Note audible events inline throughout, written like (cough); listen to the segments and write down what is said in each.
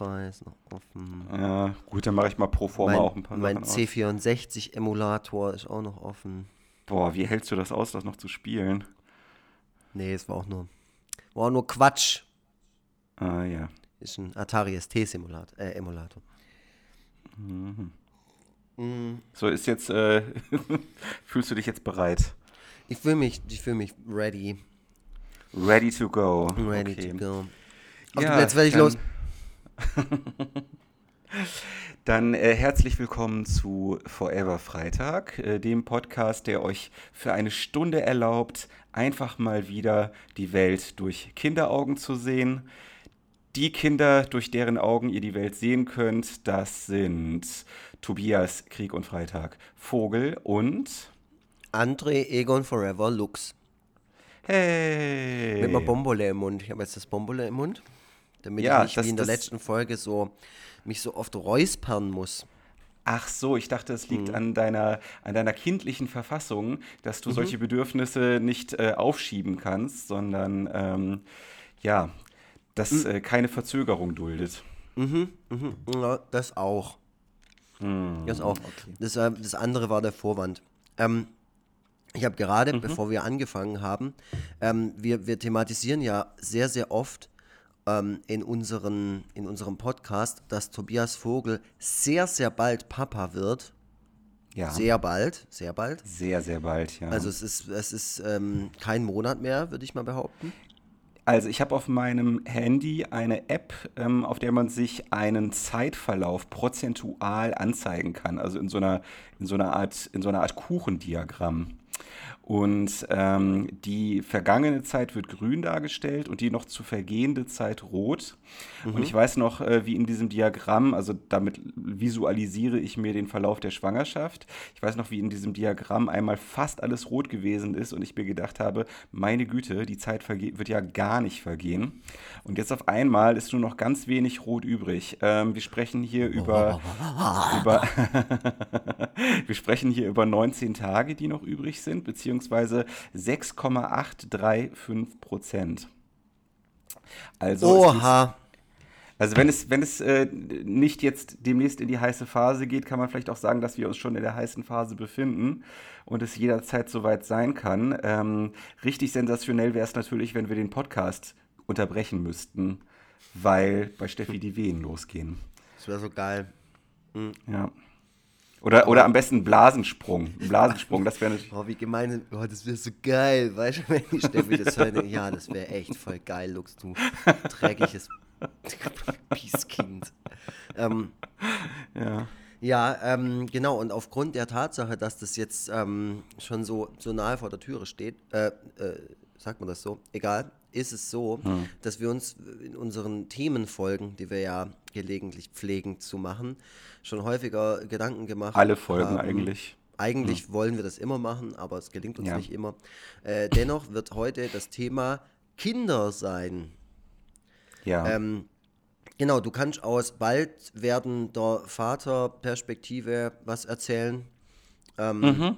Spotify ist noch offen. Ja, gut, dann mache ich mal pro forma mein auch ein paar mein Sachen aus. C64-Emulator ist auch noch offen. Boah, wie hältst du das aus, das noch zu spielen? Nee, es war auch nur, war auch nur Quatsch. Ah, ja. Ist ein Atari ST-Simulator, äh, Emulator. So, ist jetzt, äh, (laughs) fühlst du dich jetzt bereit? Ich fühle mich, ich fühle mich ready, Ready to go. ready okay. to go. Auf Ja, Plätze werde ich los. (laughs) Dann äh, herzlich willkommen zu Forever Freitag, äh, dem Podcast, der euch für eine Stunde erlaubt, einfach mal wieder die Welt durch Kinderaugen zu sehen. Die Kinder, durch deren Augen ihr die Welt sehen könnt, das sind Tobias Krieg und Freitag Vogel und André Egon Forever Lux. Hey. Mit einer Bombole im Mund. Ich habe jetzt das Bombole im Mund, damit Ja, ich nicht das- wie in der letzten Folge so mich so oft räuspern muss. Ach so, ich dachte, es Mhm. liegt an deiner, an deiner kindlichen Verfassung, dass Mhm. du solche Bedürfnisse nicht äh, aufschieben kannst, sondern ähm, ja, das Mhm. äh, keine Verzögerung duldet. Ja, das auch. Hm, Das auch. Das, äh, das andere war der Vorwand. Ähm, ich habe gerade, Mhm. bevor wir angefangen haben, ähm, wir, wir thematisieren ja sehr, sehr oft ähm, in, unseren, in unserem Podcast, dass Tobias Vogel sehr, sehr bald Papa wird. Ja, Sehr bald, sehr bald. sehr, sehr bald, ja. Also es ist, es ist ähm, kein Monat mehr, würde ich mal behaupten. Also ich habe auf meinem Handy eine App, ähm, auf der man sich einen Zeitverlauf prozentual anzeigen kann. Also in so einer, in so einer Art, in so einer Art Kuchendiagramm. Und ähm, die vergangene Zeit wird grün dargestellt und die noch zu vergehende Zeit rot. Und ich weiß noch, äh, wie in diesem Diagramm, also damit visualisiere ich mir den Verlauf der Schwangerschaft. Ich weiß noch, wie in diesem Diagramm einmal fast alles rot gewesen ist und ich mir gedacht habe, meine Güte, die Zeit wird ja gar nicht vergehen. Und jetzt auf einmal ist nur noch ganz wenig rot übrig. Ähm, wir sprechen hier über, über (laughs) wir sprechen hier über 19 Tage, die noch übrig sind, beziehungsweise 6,835 Prozent. Also, Oha. also wenn es, wenn es äh, nicht jetzt demnächst in die heiße Phase geht, kann man vielleicht auch sagen, dass wir uns schon in der heißen Phase befinden und es jederzeit soweit sein kann. Ähm, richtig sensationell wäre es natürlich, wenn wir den Podcast unterbrechen müssten, weil bei Steffi die Wehen losgehen. Das wäre so geil. Ja. Oder, oder am besten Blasensprung. Blasensprung, das wäre natürlich. Oh, wie gemein. Oh, das wäre so geil. Weißt du, wenn die Steffi das hört, denkt, ja, das wäre echt voll geil, Lux, du dreckiges (laughs) Pieskind. Ähm, Ja. ja, ähm, genau. Und aufgrund der Tatsache, dass das jetzt ähm, schon so, so nahe vor der Türe steht, äh, äh, sagt man das so? Egal, ist es so, dass wir uns in unseren Themenfolgen, die wir ja gelegentlich pflegen zu machen, schon häufiger Gedanken gemacht Alle Folgen haben. eigentlich. Eigentlich wollen wir das immer machen, aber es gelingt uns Ja. nicht immer. Äh, dennoch wird heute das Thema Kinder sein. Ja. Ähm, genau, du kannst aus bald werdender Vaterperspektive was erzählen. Ähm, Mhm.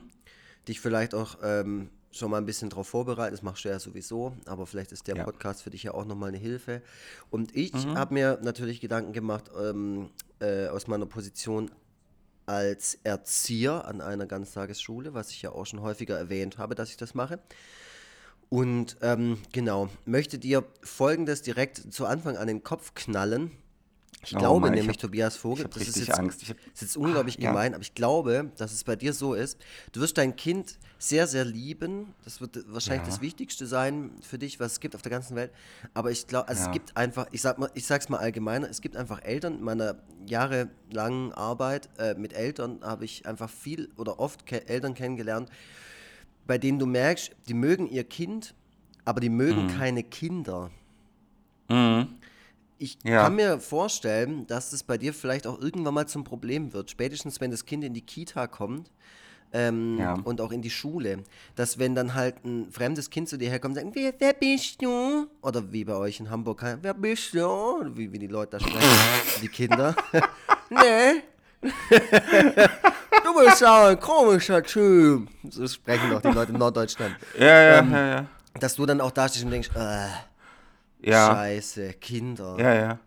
Dich vielleicht auch ähm, schon mal ein bisschen darauf vorbereiten. Das machst du ja sowieso, aber vielleicht ist der Ja. Mhm. Podcast für dich ja auch nochmal eine Hilfe. Und ich habe mir natürlich Gedanken gemacht ähm, äh, aus meiner Position als Erzieher an einer Ganztagesschule, was ich ja auch schon häufiger erwähnt habe, dass ich das mache. Und ähm, genau, möchte dir Folgendes direkt zu Anfang an den Kopf knallen. Ich Oh glaube Mann, ich nämlich, hab- Tobias Vogel, ich das ist jetzt, Angst. Ich hab- ist jetzt unglaublich ja. gemein, aber ich glaube, dass es bei dir so ist, du wirst dein Kind sehr, sehr lieben. Das wird wahrscheinlich Ja. das Wichtigste sein für dich, was es gibt auf der ganzen Welt. Aber ich glaube, also Ja. es gibt einfach, ich sag mal, ich sag's mal allgemeiner, es gibt einfach Eltern, in meiner jahrelangen Arbeit äh, mit Eltern habe ich einfach viel oder oft ke Eltern kennengelernt, bei denen du merkst, die mögen ihr Kind, aber die mögen keine Kinder. Mhm. Ich Ja. kann mir vorstellen, dass das bei dir vielleicht auch irgendwann mal zum Problem wird. Spätestens, wenn das Kind in die Kita kommt ähm, Ja. und auch in die Schule. Dass wenn dann halt ein fremdes Kind zu dir herkommt und sagt, wer, wer bist du? Oder wie bei euch in Hamburg, wer bist du? Wie, wie die Leute da sprechen, (laughs) die Kinder. (laughs) nee. du bist ja ein komischer Typ. So sprechen doch die Leute in Norddeutschland. Ja, ja, Ähm, ja, ja. Dass du dann auch da stehst und denkst, äh, Ja, scheiße, Kinder. ja, ja.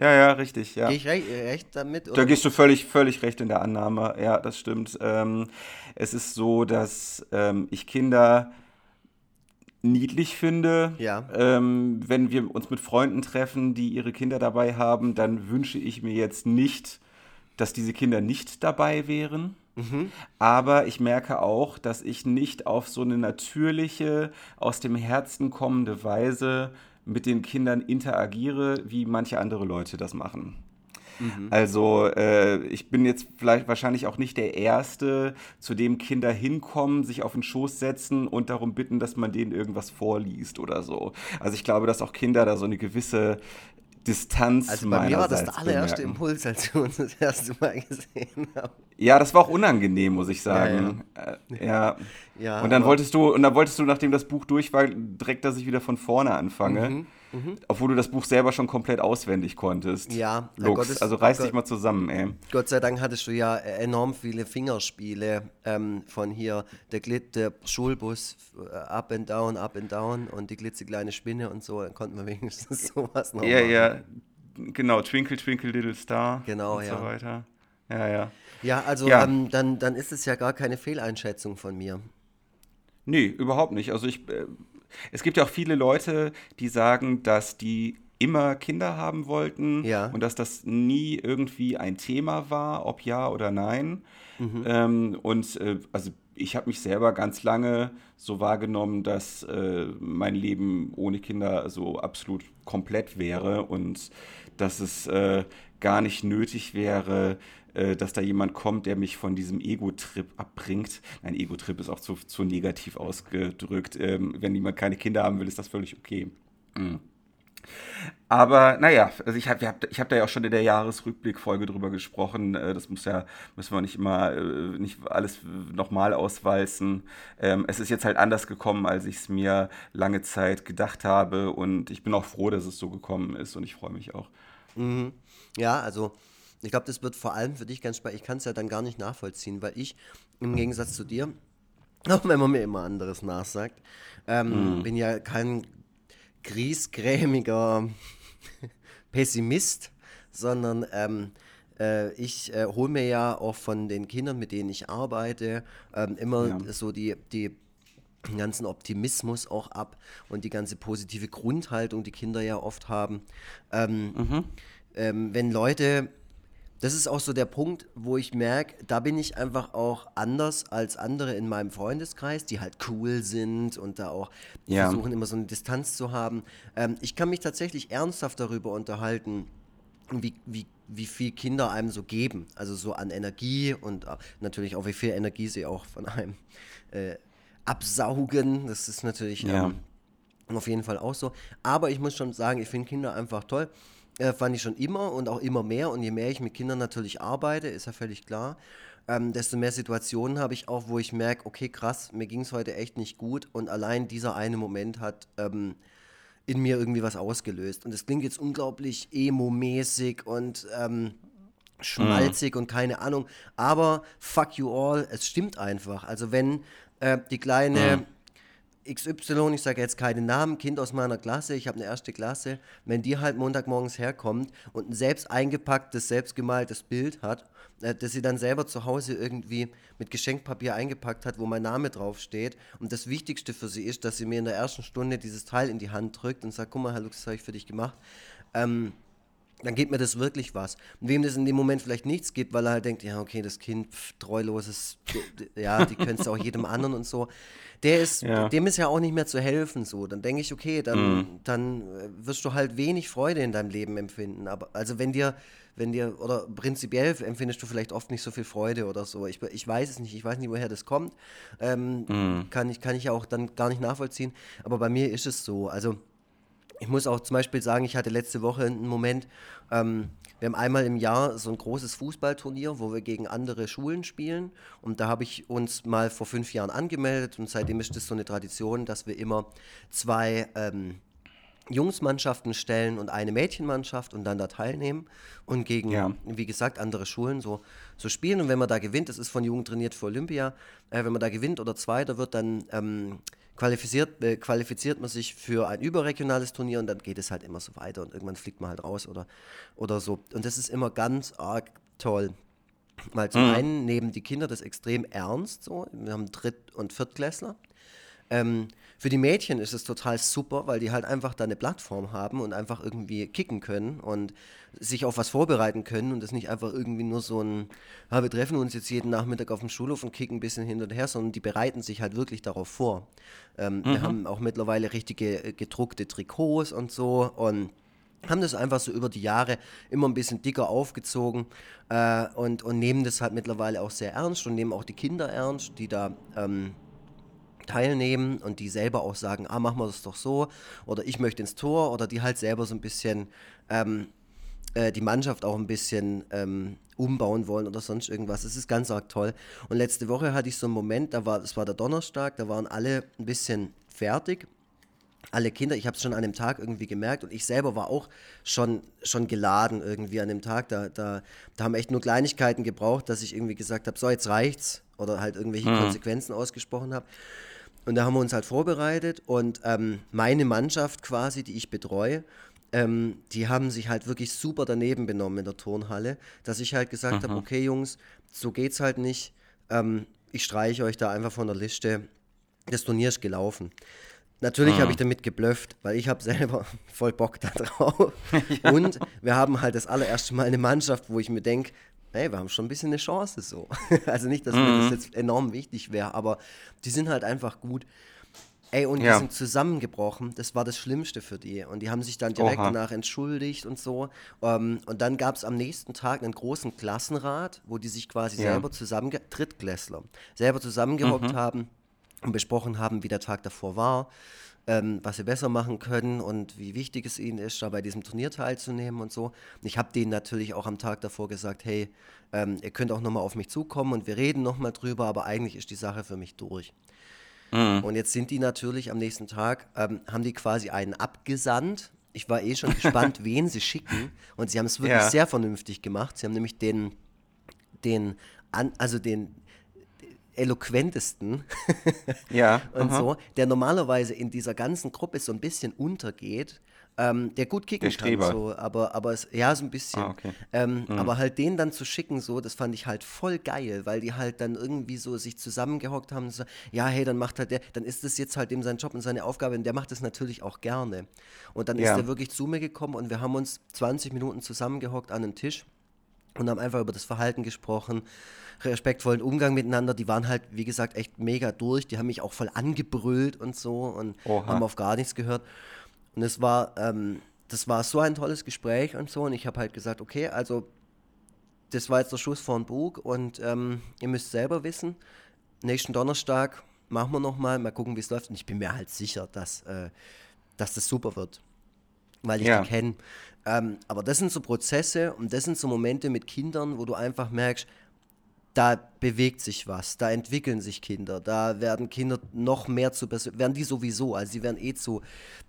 Ja, ja, richtig, ja. Gehe ich recht, recht damit? Da Oder? gehst du völlig, völlig recht in der Annahme. Ja, das stimmt. Ähm, es ist so, dass ähm, ich Kinder niedlich finde. Ja. Ähm, wenn wir uns mit Freunden treffen, die ihre Kinder dabei haben, dann wünsche ich mir jetzt nicht, dass diese Kinder nicht dabei wären. Aber ich merke auch, dass ich nicht auf so eine natürliche, aus dem Herzen kommende Weise mit den Kindern interagiere, wie manche andere Leute das machen. Also äh, ich bin jetzt vielleicht wahrscheinlich auch nicht der Erste, zu dem Kinder hinkommen, sich auf den Schoß setzen und darum bitten, dass man denen irgendwas vorliest oder so. Also ich glaube, dass auch Kinder da so eine gewisse Distanz Also bei mir war das der allererste. Impuls, als wir uns das erste Mal gesehen haben. Ja, das war auch unangenehm, muss ich sagen. Äh, ja. (laughs) Ja, und dann wolltest du, und dann wolltest du, nachdem das Buch durch war, direkt, dass ich wieder von vorne anfange. Mhm, Obwohl du das Buch selber schon komplett auswendig konntest. Ja, Lux, Gottes- also reiß Gott- dich mal zusammen, ey. Gott sei Dank hattest du ja enorm viele Fingerspiele ähm, von hier, der Glit, der Schulbus, äh, up and down, up and down und die klitzekleine Spinne und so, dann konnten wir wenigstens (laughs) sowas noch Ja, machen. ja, genau. Twinkle, Twinkle, Little Star. Genau, und ja. so weiter. Ja, ja. Ja, also Ja. Ähm, dann, dann ist es ja gar keine Fehleinschätzung von mir. Nee, überhaupt nicht. Also ich, äh, es gibt ja auch viele Leute, die sagen, dass die immer Kinder haben wollten Ja. und dass das nie irgendwie ein Thema war, ob ja oder nein. Ähm, und äh, also ich habe mich selber ganz lange so wahrgenommen, dass äh, mein Leben ohne Kinder so absolut komplett wäre und dass es äh, gar nicht nötig wäre, dass da jemand kommt, der mich von diesem Ego-Trip abbringt. Nein, Ego-Trip ist auch zu, zu negativ ausgedrückt. Ähm, wenn jemand keine Kinder haben will, ist das völlig okay. Mm. Aber naja, also ich habe hab, ich hab da ja auch schon in der Jahresrückblickfolge drüber gesprochen. Äh, Das muss ja, müssen wir nicht immer, äh, nicht alles nochmal auswalzen. Ähm, Es ist jetzt halt anders gekommen, als ich es mir lange Zeit gedacht habe. Und ich bin auch froh, dass es so gekommen ist und ich freue mich auch. Ja, also ich glaube, das wird vor allem für dich ganz spannend. Ich kann es ja dann gar nicht nachvollziehen, weil ich im Gegensatz zu dir, (laughs) auch wenn man mir immer anderes nachsagt, ähm, bin ja kein griesgrämiger (laughs) Pessimist, sondern ähm, äh, ich äh, hole mir ja auch von den Kindern, mit denen ich arbeite, ähm, immer Ja. so die, die den ganzen Optimismus auch ab und die ganze positive Grundhaltung, die Kinder ja oft haben. Ähm, ähm, wenn Leute, das ist auch so der Punkt, wo ich merke, da bin ich einfach auch anders als andere in meinem Freundeskreis, die halt cool sind und da auch Ja. versuchen immer so eine Distanz zu haben. Ähm, ich kann mich tatsächlich ernsthaft darüber unterhalten, wie, wie, wie viel Kinder einem so geben. Also so an Energie und äh, natürlich auch, wie viel Energie sie auch von einem äh, absaugen. Das ist natürlich Ja. ähm, auf jeden Fall auch so. Aber ich muss schon sagen, ich finde Kinder einfach toll. Äh, fand ich schon immer und auch immer mehr. Und je mehr ich mit Kindern natürlich arbeite, ist ja völlig klar, ähm, desto mehr Situationen habe ich auch, wo ich merke, okay, krass, mir ging es heute echt nicht gut. Und allein dieser eine Moment hat ähm, in mir irgendwie was ausgelöst. Und das klingt jetzt unglaublich emo-mäßig und ähm, schmalzig und keine Ahnung. Aber fuck you all, es stimmt einfach. Also wenn äh, die kleine XY, ich sage jetzt keinen Namen, Kind aus meiner Klasse, ich habe eine erste Klasse, wenn die halt Montagmorgens herkommt und ein selbst eingepacktes, selbst gemaltes Bild hat, äh, das sie dann selber zu Hause irgendwie mit Geschenkpapier eingepackt hat, wo mein Name draufsteht. Und das Wichtigste für sie ist, dass sie mir in der ersten Stunde dieses Teil in die Hand drückt und sagt, guck mal, Herr Lux, das habe ich für dich gemacht. Ähm, dann gibt mir das wirklich was. Und wem das in dem Moment vielleicht nichts gibt, weil er halt denkt, ja, okay, das Kind, pff, treuloses, ja, die könntest du auch jedem anderen und so. Der ist, Ja. dem ist ja auch nicht mehr zu helfen, so. Dann denke ich, okay, dann, dann äh, wirst du halt wenig Freude in deinem Leben empfinden. Aber, also wenn dir, wenn dir, oder prinzipiell empfindest du vielleicht oft nicht so viel Freude oder so. Ich, ich weiß es nicht, ich weiß nicht, woher das kommt. Ähm, kann, ich, kann ich ja auch dann gar nicht nachvollziehen. Aber bei mir ist es so. Also, ich muss auch zum Beispiel sagen, ich hatte letzte Woche einen Moment, ähm, wir haben einmal im Jahr so ein großes Fußballturnier, wo wir gegen andere Schulen spielen. Und da habe ich uns mal vor fünf Jahren angemeldet und seitdem ist das so eine Tradition, dass wir immer zwei ähm, Jungsmannschaften stellen und eine Mädchenmannschaft und dann da teilnehmen und gegen, ja. wie gesagt, andere Schulen so, so spielen. Und wenn man da gewinnt, das ist von Jugend trainiert für Olympia, äh, wenn man da gewinnt oder Zweiter wird, dann ähm, qualifiziert, äh, qualifiziert man sich für ein überregionales Turnier und dann geht es halt immer so weiter und irgendwann fliegt man halt raus oder, oder so. Und das ist immer ganz arg toll. Weil zum mhm. einen nehmen die Kinder das extrem ernst, so. Wir haben Dritt- und Viertklässler. Ähm, für die Mädchen ist es total super, weil die halt einfach da eine Plattform haben und einfach irgendwie kicken können und sich auf was vorbereiten können und das nicht einfach irgendwie nur so ein, ja, wir treffen uns jetzt jeden Nachmittag auf dem Schulhof und kicken ein bisschen hin und her, sondern die bereiten sich halt wirklich darauf vor. Ähm, mhm. Wir haben auch mittlerweile richtige äh, gedruckte Trikots und so und haben das einfach so über die Jahre immer ein bisschen dicker aufgezogen äh, und, und nehmen das halt mittlerweile auch sehr ernst und nehmen auch die Kinder ernst, die da ähm, teilnehmen und die selber auch sagen, ah, machen wir das doch so oder ich möchte ins Tor oder die halt selber so ein bisschen ähm, äh, die Mannschaft auch ein bisschen ähm, umbauen wollen oder sonst irgendwas. Das ist ganz arg toll. Und letzte Woche hatte ich so einen Moment, da war, das war der Donnerstag, da waren alle ein bisschen fertig. Alle Kinder, ich habe es schon an dem Tag irgendwie gemerkt und ich selber war auch schon, schon geladen irgendwie an dem Tag. Da, da, da haben echt nur Kleinigkeiten gebraucht, dass ich irgendwie gesagt habe, so jetzt reicht's oder halt irgendwelche mhm. Konsequenzen ausgesprochen habe. Und da haben wir uns halt vorbereitet und ähm, meine Mannschaft quasi, die ich betreue, ähm, die haben sich halt wirklich super daneben benommen in der Turnhalle, dass ich halt gesagt habe, okay Jungs, so geht's halt nicht. Ähm, ich streiche euch da einfach von der Liste. Das Turnier ist gelaufen. Natürlich mhm. habe ich damit geblufft, weil ich habe (laughs) selber voll Bock da drauf. (laughs) ja. Und wir haben halt das allererste Mal eine Mannschaft, wo ich mir denke, hey, wir haben schon ein bisschen eine Chance so. (laughs) also nicht, dass mhm. mir das mhm. jetzt enorm wichtig wäre, aber die sind halt einfach gut. Ey, und ja. die sind zusammengebrochen. Das war das Schlimmste für die. Und die haben sich dann direkt Oha. danach entschuldigt und so. Um, ähm, und dann gab es am nächsten Tag einen großen Klassenrat, wo die sich quasi ja. selber zusammen, Drittklässler, selber zusammengehockt mhm. haben und besprochen haben, wie der Tag davor war ähm, was sie besser machen können und wie wichtig es ihnen ist, da bei diesem Turnier teilzunehmen und so. Und ich habe denen natürlich auch am Tag davor gesagt, hey, ähm, ihr könnt auch nochmal auf mich zukommen und wir reden nochmal drüber, aber eigentlich ist die Sache für mich durch. Mhm. Und jetzt sind die natürlich am nächsten Tag, ähm, haben die quasi einen abgesandt. Ich war eh schon gespannt, (laughs) wen sie schicken. Und sie haben es wirklich ja. sehr vernünftig gemacht. Sie haben nämlich den, den, an, also den, eloquentesten (laughs) ja, (laughs) und aha. so, der normalerweise in dieser ganzen Gruppe so ein bisschen untergeht, ähm, der gut kicken der kann, so, aber, aber es, ja, so ein bisschen. Ah, okay. ähm, mhm. Aber halt den dann zu schicken, so, das fand ich halt voll geil, weil die halt dann irgendwie so sich zusammengehockt haben, so, ja, hey, dann macht halt der, dann ist das jetzt halt eben sein Job und seine Aufgabe und der macht das natürlich auch gerne. Und dann ja. ist er wirklich zu mir gekommen und wir haben uns 20 Minuten zusammengehockt an einem Tisch und haben einfach über das Verhalten gesprochen, respektvollen Umgang miteinander. Die waren halt, wie gesagt, echt mega durch. Die haben mich auch voll angebrüllt und so und Oha. haben auf gar nichts gehört. Und es war, ähm, das war so ein tolles Gespräch und so. Und ich habe halt gesagt, okay, also das war jetzt der Schuss vor den Bug und ähm, ihr müsst selber wissen, nächsten Donnerstag machen wir nochmal, mal gucken, wie es läuft. Und ich bin mir halt sicher, dass, äh, dass das super wird, weil ich ja. die kenne. Ähm, aber das sind so Prozesse und das sind so Momente mit Kindern, wo du einfach merkst, da bewegt sich was, da entwickeln sich Kinder, da werden Kinder noch mehr zu Persönlichkeiten, werden die sowieso, also sie werden eh zu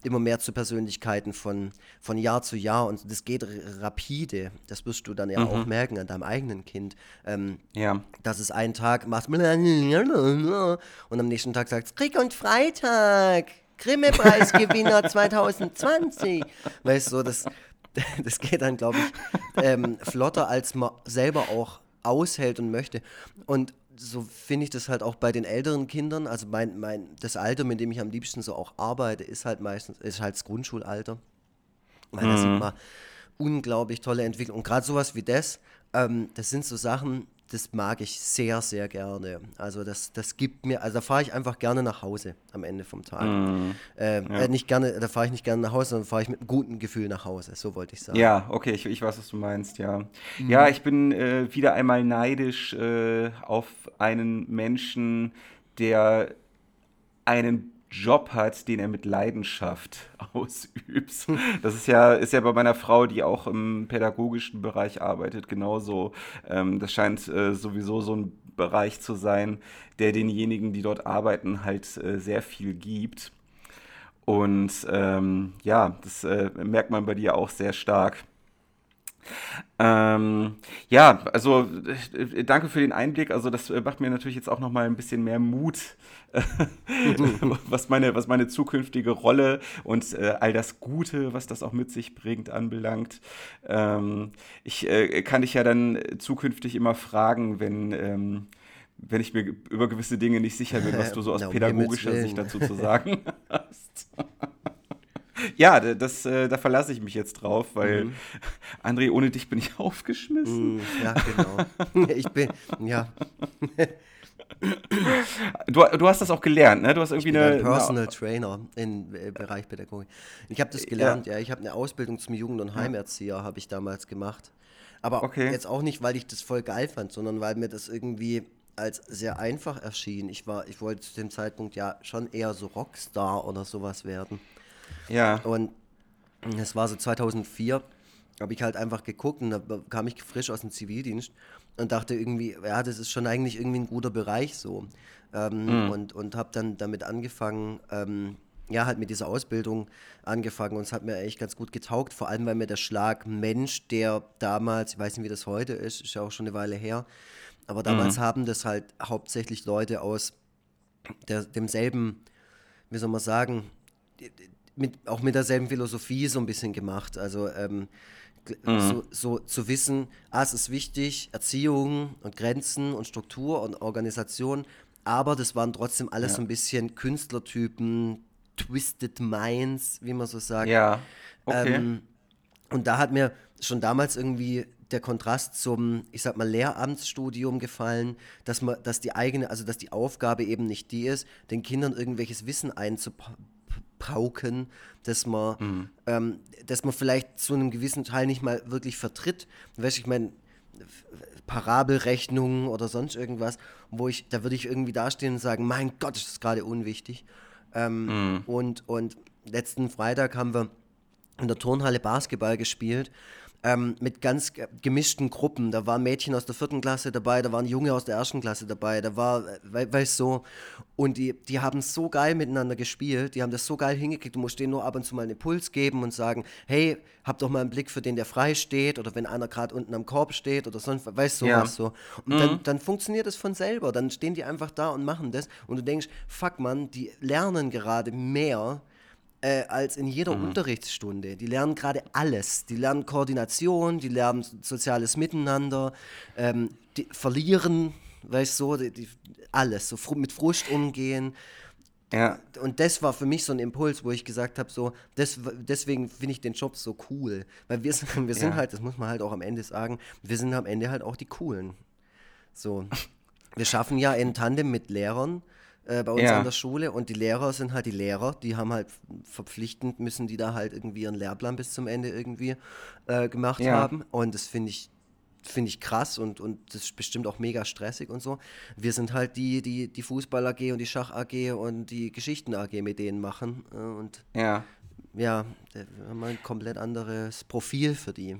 immer mehr zu Persönlichkeiten von, von Jahr zu Jahr und das geht rapide, das wirst du dann ja mhm. auch merken an deinem eigenen Kind, ähm, ja. dass es einen Tag macht und am nächsten Tag sagt Krieg und Freitag, Grimme-Preisgewinner (laughs) 2020, weißt du, das, (laughs) das geht dann, glaube ich, ähm, flotter, als man selber auch aushält und möchte. Und so finde ich das halt auch bei den älteren Kindern. Also mein, mein, das Alter, mit dem ich am liebsten so auch arbeite, ist halt meistens, ist halt das Grundschulalter. Weil mhm. da sieht man unglaublich tolle Entwicklung. Und gerade sowas wie das, ähm, das sind so Sachen, das mag ich sehr, sehr gerne. Also das, das gibt mir, also da fahre ich einfach gerne nach Hause am Ende vom Tag. Mm, äh, ja. äh, nicht gerne, da fahre ich nicht gerne nach Hause, sondern fahre ich mit einem guten Gefühl nach Hause, so wollte ich sagen. Ja, okay, ich, ich weiß, was du meinst, ja. Mm. Ja, ich bin äh, wieder einmal neidisch äh, auf einen Menschen, der einen Job hat, den er mit Leidenschaft (laughs) ausübt. Das ist ja, ist ja bei meiner Frau, die auch im pädagogischen Bereich arbeitet, genauso. Ähm, das scheint äh, sowieso so ein Bereich zu sein, der denjenigen, die dort arbeiten, halt äh, sehr viel gibt. Und ähm, ja, das äh, merkt man bei dir auch sehr stark. Ähm, ja, also äh, danke für den Einblick. Also das äh, macht mir natürlich jetzt auch noch mal ein bisschen mehr Mut, (laughs) was meine was meine zukünftige Rolle und äh, all das Gute, was das auch mit sich bringt, anbelangt. Ähm, ich äh, kann dich ja dann zukünftig immer fragen, wenn ähm, wenn ich mir über gewisse Dinge nicht sicher bin, was du so aus pädagogischer Sicht dazu zu sagen hast. (laughs) ja, das, äh, da verlasse ich mich jetzt drauf, weil mhm. (laughs) André, ohne dich bin ich (laughs) aufgeschmissen. Mhm, ja, genau. (laughs) ich bin, ja. Du, du hast das auch gelernt, ne? Du hast irgendwie ich bin eine. Ein Personal eine, Trainer im äh, Bereich Pädagogik. Ich habe das gelernt, ja. ja. Ich habe eine Ausbildung zum Jugend- und Heimerzieher, habe ich damals gemacht. Aber okay. jetzt auch nicht, weil ich das voll geil fand, sondern weil mir das irgendwie als sehr einfach erschien. Ich war, ich wollte zu dem Zeitpunkt ja schon eher so Rockstar oder sowas werden. Ja. Und es war so 2004, habe ich halt einfach geguckt und da kam ich frisch aus dem Zivildienst und dachte irgendwie, ja, das ist schon eigentlich irgendwie ein guter Bereich so. Ähm, mhm. Und, und habe dann damit angefangen, ähm, ja, halt mit dieser Ausbildung angefangen und es hat mir echt ganz gut getaugt, vor allem weil mir der Schlag Mensch, der damals, ich weiß nicht, wie das heute ist, ist ja auch schon eine Weile her, aber damals mhm. haben das halt hauptsächlich Leute aus der, demselben, wie soll man sagen, mit, auch mit derselben Philosophie so ein bisschen gemacht. Also ähm, mhm. so, so, zu wissen, ah, es ist wichtig, Erziehung und Grenzen und Struktur und Organisation, aber das waren trotzdem alles ja. so ein bisschen Künstlertypen, Twisted Minds, wie man so sagt. Ja, okay. Ähm, und da hat mir schon damals irgendwie der Kontrast zum, ich sag mal, Lehramtsstudium gefallen, dass man, dass die eigene, also dass die Aufgabe eben nicht die ist, den Kindern irgendwelches Wissen einzupauken, dass man, mhm. ähm, dass man vielleicht zu einem gewissen Teil nicht mal wirklich vertritt. Weißt ich meine, Parabelrechnungen oder sonst irgendwas, wo ich, da würde ich irgendwie dastehen und sagen, mein Gott, ist das gerade unwichtig. Ähm, mhm. und, und letzten Freitag haben wir in der Turnhalle Basketball gespielt ähm, mit ganz gemischten Gruppen. Da waren Mädchen aus der vierten Klasse dabei, da waren Junge aus der ersten Klasse dabei, da war, we weißt so, und die, die haben so geil miteinander gespielt, die haben das so geil hingekriegt, du musst denen nur ab und zu mal einen Impuls geben und sagen, hey, hab doch mal einen Blick für den, der frei steht, oder wenn einer gerade unten am Korb steht oder sonst, weißt du, ja. was so. Und mhm. dann, dann funktioniert das von selber, dann stehen die einfach da und machen das und du denkst, fuck man, die lernen gerade mehr, äh, als in jeder mhm. Unterrichtsstunde. Die lernen gerade alles. Die lernen Koordination, die lernen soziales Miteinander, ähm, die verlieren, weißt du, so, die, die, alles, so mit Frust umgehen. Ja. Und das war für mich so ein Impuls, wo ich gesagt habe, so, das, deswegen finde ich den Job so cool. Weil wir, (laughs) wir sind ja. halt, das muss man halt auch am Ende sagen, wir sind am Ende halt auch die Coolen. So. Wir schaffen ja in Tandem mit Lehrern äh, bei uns ja. an der Schule und die Lehrer sind halt die Lehrer, die haben halt verpflichtend, müssen die da halt irgendwie ihren Lehrplan bis zum Ende irgendwie äh, gemacht ja. haben und das finde ich finde ich krass und, und das ist bestimmt auch mega stressig und so. Wir sind halt die, die die Fußball AG und die Schach AG und die Geschichten AG mit denen machen äh, und ja, ja, wir haben ein komplett anderes Profil für die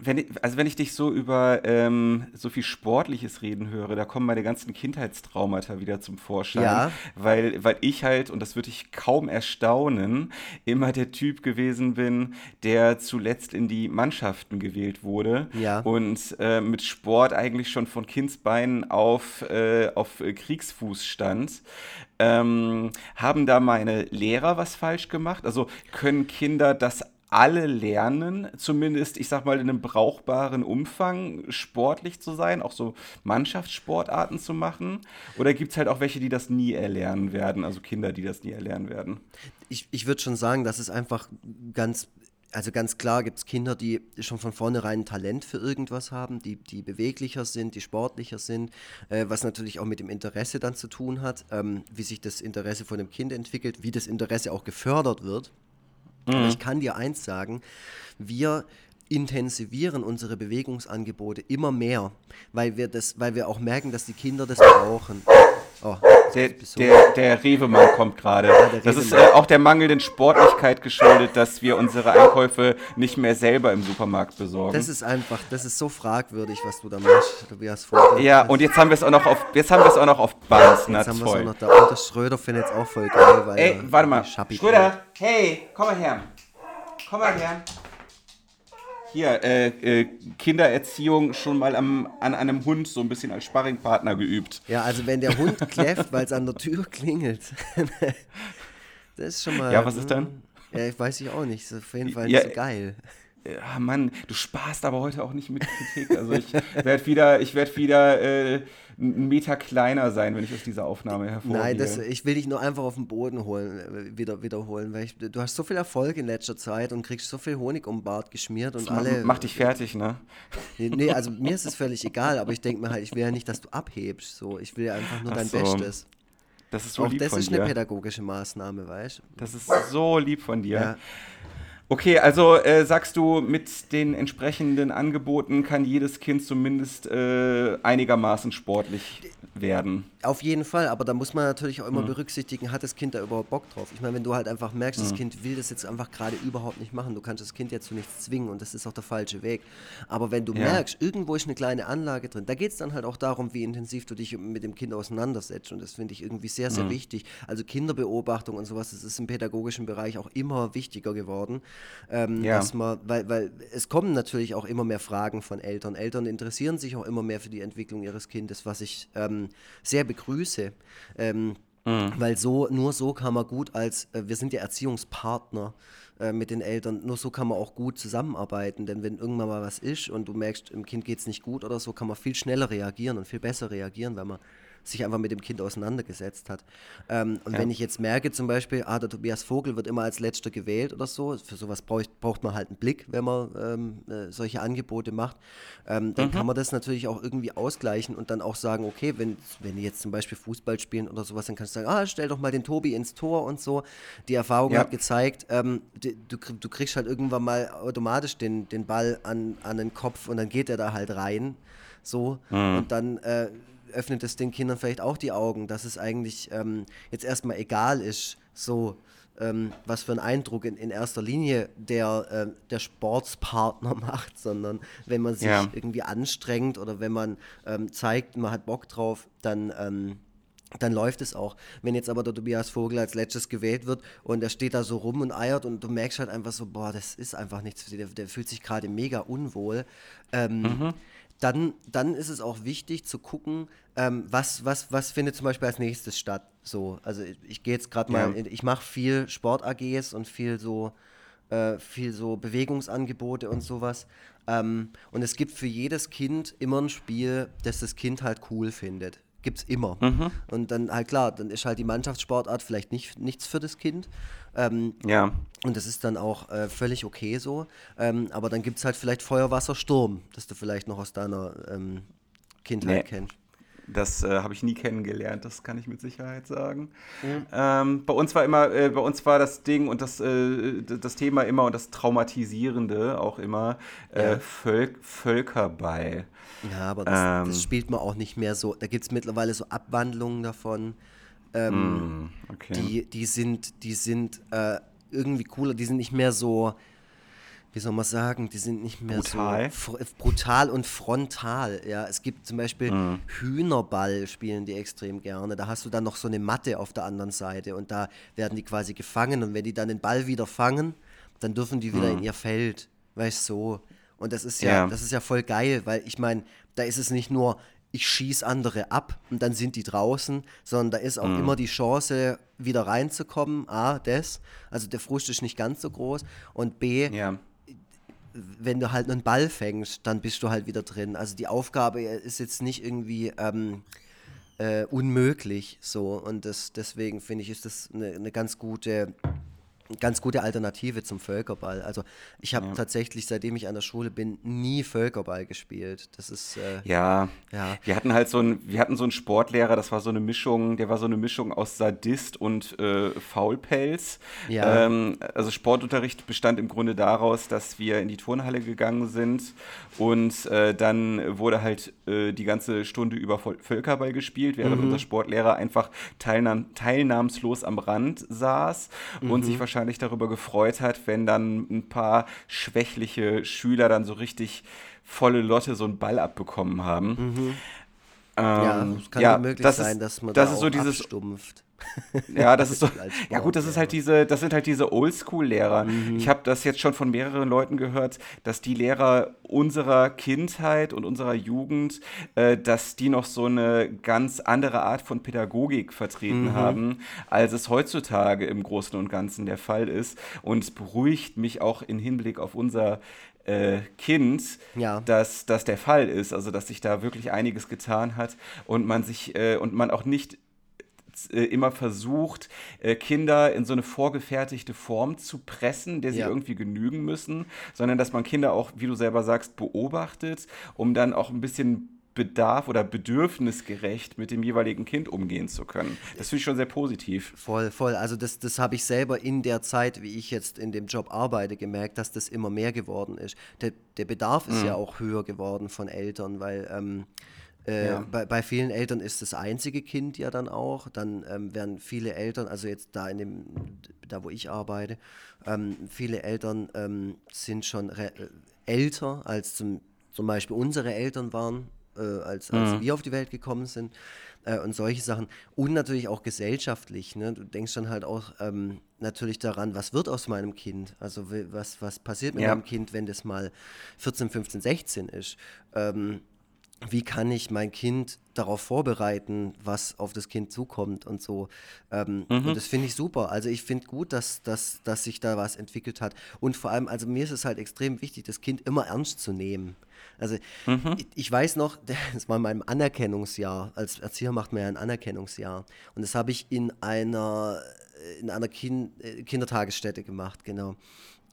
wenn ich, also wenn ich dich so über ähm, so viel Sportliches reden höre, da kommen meine ganzen Kindheitstraumata wieder zum Vorschein. Ja. Weil, weil ich halt, und das würde ich kaum erstaunen, immer der Typ gewesen bin, der zuletzt in die Mannschaften gewählt wurde. Ja. Und äh, mit Sport eigentlich schon von Kindsbeinen auf, äh, auf Kriegsfuß stand. Ähm, haben da meine Lehrer was falsch gemacht? Also können Kinder das alle lernen, zumindest, ich sag mal, in einem brauchbaren Umfang sportlich zu sein, auch so Mannschaftssportarten zu machen? Oder gibt es halt auch welche, die das nie erlernen werden, also Kinder, die das nie erlernen werden? Ich, ich würde schon sagen, dass es einfach ganz also ganz klar gibt es Kinder, die schon von vornherein ein Talent für irgendwas haben, die, die beweglicher sind, die sportlicher sind, äh, was natürlich auch mit dem Interesse dann zu tun hat, ähm, wie sich das Interesse von dem Kind entwickelt, wie das Interesse auch gefördert wird. Mhm. Ich kann dir eins sagen, wir intensivieren unsere Bewegungsangebote immer mehr, weil wir das, weil wir auch merken, dass die Kinder das brauchen. Oh, der, der, der Rewe-Mann kommt gerade. Ja, das ist äh, auch der mangelnden Sportlichkeit geschuldet, dass wir unsere Einkäufe nicht mehr selber im Supermarkt besorgen. Das ist einfach, das ist so fragwürdig, was du da machst. Tobias Vogel. Ja, und jetzt haben wir es auch noch auf, jetzt haben wir es auch noch auf Band. Jetzt haben wir es auch noch da. Und der Schröder findet es auch voll geil, weil Ey, warte mal. Schröder, hey, komm mal her. Komm mal her. Hier, äh, äh, Kindererziehung schon mal am, an einem Hund so ein bisschen als Sparringpartner geübt. Ja, also wenn der Hund kläfft, weil es an der Tür klingelt. (laughs) das ist schon mal. Ja, was ist dann? Ja, ich weiß ich auch nicht. Das ist auf jeden Fall ja, nicht so geil. Ja, Mann, du sparst aber heute auch nicht mit Kritik. Also ich werde wieder, ich werde wieder äh, einen Meter kleiner sein, wenn ich aus dieser Aufnahme hervorgehe. Nein, das, ich will dich nur einfach auf den Boden holen, äh, wieder, wiederholen, weil ich, du hast so viel Erfolg in letzter Zeit und kriegst so viel Honig um den Bart geschmiert und das alle. Macht dich fertig, ne? Nee, nee, also mir ist es völlig egal, aber ich denke mir halt, ich will ja nicht, dass du abhebst. So. Ich will ja einfach nur Ach dein so. Bestes. Das ist so Auch lieb das von ist dir. eine pädagogische Maßnahme, weißt du? Das ist so lieb von dir. Ja. Okay, also äh, sagst du, mit den entsprechenden Angeboten kann jedes Kind zumindest äh, einigermaßen sportlich werden. Auf jeden Fall, aber da muss man natürlich auch immer mhm. berücksichtigen, hat das Kind da überhaupt Bock drauf? Ich meine, wenn du halt einfach merkst, mhm. das Kind will das jetzt einfach gerade überhaupt nicht machen, du kannst das Kind jetzt zu nichts zwingen und das ist auch der falsche Weg. Aber wenn du ja. merkst, irgendwo ist eine kleine Anlage drin, da geht es dann halt auch darum, wie intensiv du dich mit dem Kind auseinandersetzt und das finde ich irgendwie sehr, sehr mhm. wichtig. Also Kinderbeobachtung und sowas, das ist im pädagogischen Bereich auch immer wichtiger geworden, ähm, ja. dass man, weil, weil es kommen natürlich auch immer mehr Fragen von Eltern. Eltern interessieren sich auch immer mehr für die Entwicklung ihres Kindes, was ich ähm, sehr begrüße. Ähm, mhm. Weil so, nur so kann man gut als, äh, wir sind ja Erziehungspartner äh, mit den Eltern, nur so kann man auch gut zusammenarbeiten. Denn wenn irgendwann mal was ist und du merkst, dem Kind geht es nicht gut oder so, kann man viel schneller reagieren und viel besser reagieren, weil man sich einfach mit dem Kind auseinandergesetzt hat. Ähm, und ja. wenn ich jetzt merke zum Beispiel, ah, der Tobias Vogel wird immer als letzter gewählt oder so, für sowas braucht, braucht man halt einen Blick, wenn man ähm, äh, solche Angebote macht, ähm, dann mhm. kann man das natürlich auch irgendwie ausgleichen und dann auch sagen, okay, wenn, wenn die jetzt zum Beispiel Fußball spielen oder sowas, dann kannst du sagen, ah, stell doch mal den Tobi ins Tor und so. Die Erfahrung ja. hat gezeigt, ähm, du, du kriegst halt irgendwann mal automatisch den, den Ball an, an den Kopf und dann geht er da halt rein. So, mhm. und dann äh, öffnet es den Kindern vielleicht auch die Augen, dass es eigentlich ähm, jetzt erstmal egal ist, so ähm, was für einen Eindruck in, in erster Linie der, äh, der Sportspartner (laughs) macht, sondern wenn man sich ja. irgendwie anstrengt oder wenn man ähm, zeigt, man hat Bock drauf, dann ähm, dann läuft es auch. Wenn jetzt aber der Tobias Vogel als letztes gewählt wird und er steht da so rum und eiert und du merkst halt einfach so, boah, das ist einfach nichts für der, der fühlt sich gerade mega unwohl. Ähm, mhm dann, dann ist es auch wichtig zu gucken, ähm, was, was, was findet zum Beispiel als nächstes statt. So, also ich, ich gehe jetzt gerade mal, ja. ich mache viel Sport-AGs und viel so, äh, viel so Bewegungsangebote und sowas. Ähm, und es gibt für jedes Kind immer ein Spiel, das das Kind halt cool findet. Gibt es immer. Mhm. Und dann halt klar, dann ist halt die Mannschaftssportart vielleicht nicht, nichts für das Kind. Ähm, ja. Und das ist dann auch äh, völlig okay so. Ähm, aber dann gibt es halt vielleicht Feuer, Wasser, Sturm, das du vielleicht noch aus deiner ähm, Kindheit nee. kennst. Das äh, habe ich nie kennengelernt, das kann ich mit Sicherheit sagen. Mhm. Ähm, bei uns war immer, äh, bei uns war das Ding und das, äh, das Thema immer und das Traumatisierende auch immer äh, ja. Völk Völkerball. Ja, aber das, ähm, das, spielt man auch nicht mehr so. Da gibt es mittlerweile so Abwandlungen davon. Ähm, mm, okay. die, die sind, die sind äh, irgendwie cooler, die sind nicht mehr so, wie soll man sagen, die sind nicht mehr brutal. so brutal und frontal. Ja, es gibt zum Beispiel mm. Hühnerball spielen die extrem gerne. Da hast du dann noch so eine Matte auf der anderen Seite und da werden die quasi gefangen und wenn die dann den Ball wieder fangen, dann dürfen die wieder mm. in ihr Feld. Weißt du, so. Und das ist ja, ja, das ist ja voll geil, weil ich meine, da ist es nicht nur, ich schieße andere ab und dann sind die draußen, sondern da ist auch mhm. immer die Chance, wieder reinzukommen. A, das, also der Frust ist nicht ganz so groß. Und B, ja. Wenn du halt einen Ball fängst, dann bist du halt wieder drin. Also die Aufgabe ist jetzt nicht irgendwie ähm, äh, unmöglich so. Und das, deswegen finde ich, ist das eine, eine ganz gute ganz gute Alternative zum Völkerball. Also ich habe Ja. tatsächlich, seitdem ich an der Schule bin, nie Völkerball gespielt. Das ist äh, Ja, ja. wir hatten halt so einen, wir hatten so einen Sportlehrer, das war so eine Mischung, der war so eine Mischung aus Sadist und äh, Faulpelz. Ja. Ähm, also Sportunterricht bestand im Grunde daraus, dass wir in die Turnhalle gegangen sind und äh, dann wurde halt äh, die ganze Stunde über Völkerball gespielt, während unser Sportlehrer einfach teilnahm teilnahmslos am Rand saß und sich wahrscheinlich darüber gefreut hat, wenn dann ein paar schwächliche Schüler dann so richtig volle Lotte so einen Ball abbekommen haben. Ja, Ähm, es kann ja, möglich das sein, ist, dass man das da ist so dieses abstumpft. ja, das ist so. (laughs) Ja gut, das ist halt diese, das sind halt diese Oldschool-Lehrer. Ich habe das jetzt schon von mehreren Leuten gehört, dass die Lehrer unserer Kindheit und unserer Jugend, äh, dass die noch so eine ganz andere Art von Pädagogik vertreten haben, als es heutzutage im Großen und Ganzen der Fall ist. Und es beruhigt mich auch im Hinblick auf unser äh, Kind, Ja. dass das der Fall ist. Also dass sich da wirklich einiges getan hat und man sich äh, und man auch nicht äh, immer versucht, äh, Kinder in so eine vorgefertigte Form zu pressen, der sie Ja. irgendwie genügen müssen, sondern dass man Kinder auch, wie du selber sagst, beobachtet, um dann auch ein bisschen Bedarf oder bedürfnisgerecht mit dem jeweiligen Kind umgehen zu können. Das finde ich schon sehr positiv. Voll, voll. Also das, das habe ich selber in der Zeit, wie ich jetzt in dem Job arbeite, gemerkt, dass das immer mehr geworden ist. Der, der Bedarf ist ja auch höher geworden von Eltern, weil ähm, äh, Ja. bei, bei vielen Eltern ist das einzige Kind ja dann auch. Dann ähm, werden viele Eltern, also jetzt da in dem, da wo ich arbeite, ähm, viele Eltern ähm, sind schon äh, älter als zum, zum Beispiel unsere Eltern waren, äh, als, als wir auf die Welt gekommen sind äh, und solche Sachen. Und natürlich auch gesellschaftlich. Ne? Du denkst dann halt auch ähm, natürlich daran, was wird aus meinem Kind? Also was, was passiert mit Ja. meinem Kind, wenn das mal 14, 15, 16 ist? Ähm, wie kann ich mein Kind darauf vorbereiten, was auf das Kind zukommt und so. Ähm, Und das finde ich super. Also ich finde gut, dass, dass, dass sich da was entwickelt hat. Und vor allem, also mir ist es halt extrem wichtig, das Kind immer ernst zu nehmen. Also ich, ich weiß noch, (laughs) das war in meinem Anerkennungsjahr. Als Erzieher macht man ja ein Anerkennungsjahr. Und das habe ich in einer, in einer kind, äh, Kindertagesstätte gemacht, genau.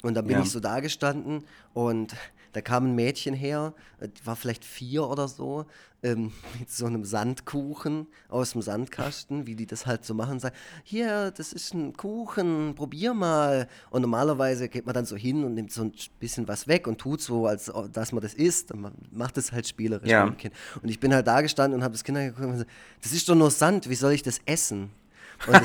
Und dann bin Ja. ich so da gestanden und da kam ein Mädchen her, äh, die war vielleicht vier oder so, ähm, (laughs) mit so einem Sandkuchen aus dem Sandkasten, wie die das halt so machen, sagt, hier, das ist ein Kuchen, probier mal. Und normalerweise geht man dann so hin und nimmt so ein bisschen was weg und tut so, als dass man das isst. Und man macht es halt spielerisch Ja. mit dem Kind. Und ich bin halt da gestanden und habe das Kind angeguckt und gesagt, das ist doch nur Sand, wie soll ich das essen? Und,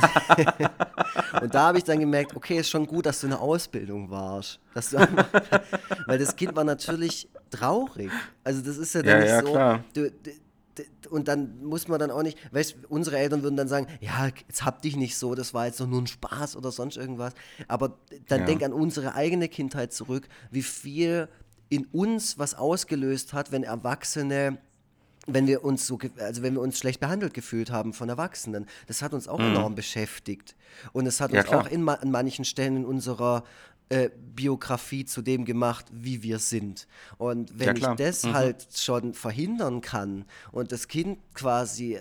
(laughs) und da habe ich dann gemerkt, okay, ist schon gut, dass du in der Ausbildung warst. Dass du einfach, (laughs) weil das Kind war natürlich traurig. Also das ist ja dann Ja, nicht ja, so. klar. Du, d- d- und dann muss man dann auch nicht, weißt unsere Eltern würden dann sagen, ja, jetzt hab dich nicht so, das war jetzt doch nur ein Spaß oder sonst irgendwas. Aber dann Ja. denk an unsere eigene Kindheit zurück, wie viel in uns was ausgelöst hat, wenn Erwachsene wenn wir uns so, also wenn wir uns schlecht behandelt gefühlt haben von Erwachsenen, das hat uns auch enorm beschäftigt. Und es hat Mhm. Ja, uns klar. auch in, ma an manchen Stellen in unserer äh, Biografie zu dem gemacht, wie wir sind. Und wenn Ja, ich das Mhm. halt schon verhindern kann und das Kind quasi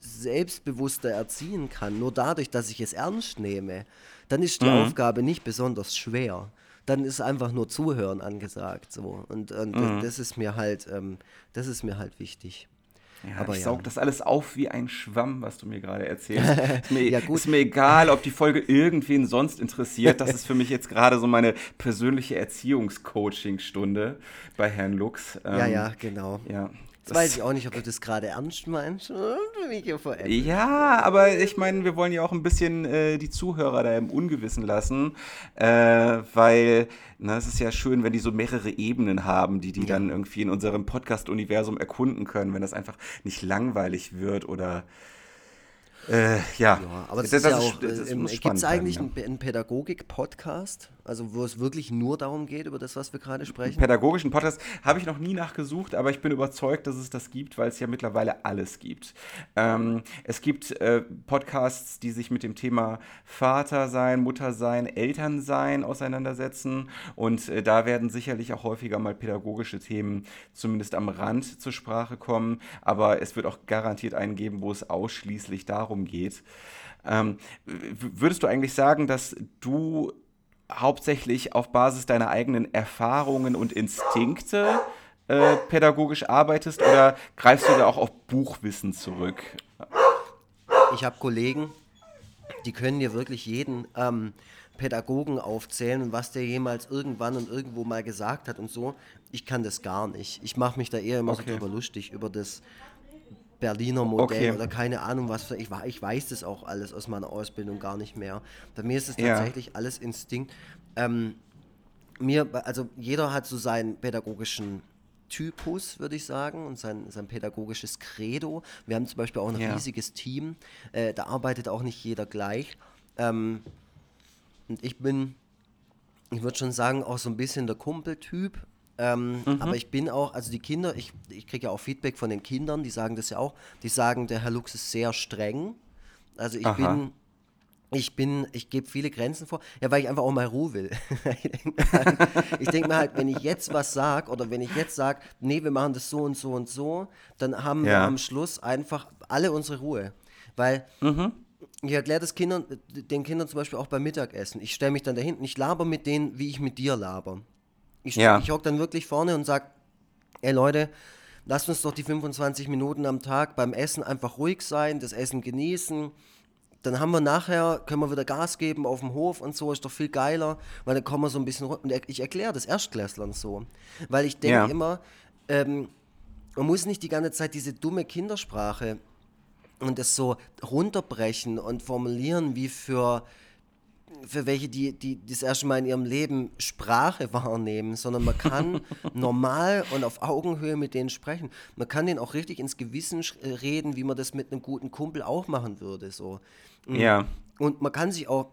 selbstbewusster erziehen kann, nur dadurch, dass ich es ernst nehme, dann ist die Mhm. Aufgabe nicht besonders schwer. Dann ist einfach nur Zuhören angesagt. So. Und, und Mhm. das, das ist mir halt, ähm, das ist mir halt wichtig. Ja, Aber ich ja. saug das alles auf wie ein Schwamm, was du mir gerade erzählst. (laughs) Ist mir, Ja, ist mir egal, ob die Folge irgendwen sonst interessiert. Das ist für mich jetzt gerade so meine persönliche Erziehungscoaching-Stunde bei Herrn Lux. Ja, Ähm, ja, genau. Ja, Jetzt weiß ich auch nicht, ob du das gerade ernst meinst. (laughs) Ja, aber ich meine, wir wollen ja auch ein bisschen äh, die Zuhörer da im Ungewissen lassen, äh, weil na, es ist ja schön, wenn die so mehrere Ebenen haben, die die dann irgendwie in unserem Podcast-Universum erkunden können, wenn das einfach nicht langweilig wird oder äh, ja. Ja, aber das, Das- ist ja auch, äh, gibt es eigentlich bleiben, einen, einen Pädagogik-Podcast, also wo es wirklich nur darum geht, über das, was wir gerade ja. sprechen? Pädagogischen Podcast habe ich noch nie nachgesucht, aber ich bin überzeugt, dass es das gibt, weil es ja mittlerweile alles gibt. Ähm, es gibt äh, Podcasts, die sich mit dem Thema Vater sein, Mutter sein, Eltern sein auseinandersetzen und äh, da werden sicherlich auch häufiger mal pädagogische Themen zumindest am Rand zur Sprache kommen, aber es wird auch garantiert einen geben, wo es ausschließlich darum geht. Ähm, würdest du eigentlich sagen, dass du hauptsächlich auf Basis deiner eigenen Erfahrungen und Instinkte äh, pädagogisch arbeitest oder greifst du da auch auf Buchwissen zurück? Ich habe Kollegen, die können dir wirklich jeden ähm, Pädagogen aufzählen und was der jemals irgendwann und irgendwo mal gesagt hat und so. Ich kann das gar nicht. Ich mache mich da eher immer okay. so drüber lustig, über das Berliner Modell okay. oder keine Ahnung was. Für, ich, ich weiß das auch alles aus meiner Ausbildung gar nicht mehr. Bei mir ist es tatsächlich ja. alles Instinkt. Ähm, mir, also jeder hat so seinen pädagogischen Typus, würde ich sagen, und sein, sein pädagogisches Credo. Wir haben zum Beispiel auch ein ja. riesiges Team. Äh, da arbeitet auch nicht jeder gleich. Ähm, und ich bin, ich würde schon sagen, auch so ein bisschen der Kumpeltyp. Ähm, mhm. Aber ich bin auch, also die Kinder, ich, ich kriege ja auch Feedback von den Kindern, die sagen das ja auch, die sagen, der Herr Lux ist sehr streng. Also ich Aha. bin, ich bin, ich gebe viele Grenzen vor, ja, weil ich einfach auch mal Ruhe will. (laughs) ich denke mir halt, wenn ich jetzt was sage oder wenn ich jetzt sage, nee, wir machen das so und so und so, dann haben ja. wir am Schluss einfach alle unsere Ruhe. Weil mhm. ich erkläre das Kindern, den Kindern zum Beispiel auch beim Mittagessen. Ich stelle mich dann da hinten, ich laber mit denen, wie ich mit dir laber. Ich, ja. ich hock dann wirklich vorne und sage, ey Leute, lasst uns doch die 25 Minuten am Tag beim Essen einfach ruhig sein, das Essen genießen. Dann haben wir nachher, können wir wieder Gas geben auf dem Hof und so, ist doch viel geiler, weil dann kommen wir so ein bisschen runter. Und ich erkläre das Erstklässlern so. Weil ich denke ja. immer, ähm, man muss nicht die ganze Zeit diese dumme Kindersprache und das so runterbrechen und formulieren wie für für welche, die, die das erste Mal in ihrem Leben Sprache wahrnehmen, sondern man kann (laughs) normal und auf Augenhöhe mit denen sprechen. Man kann denen auch richtig ins Gewissen äh, reden, wie man das mit einem guten Kumpel auch machen würde. So. Ja. Und man kann sich auch,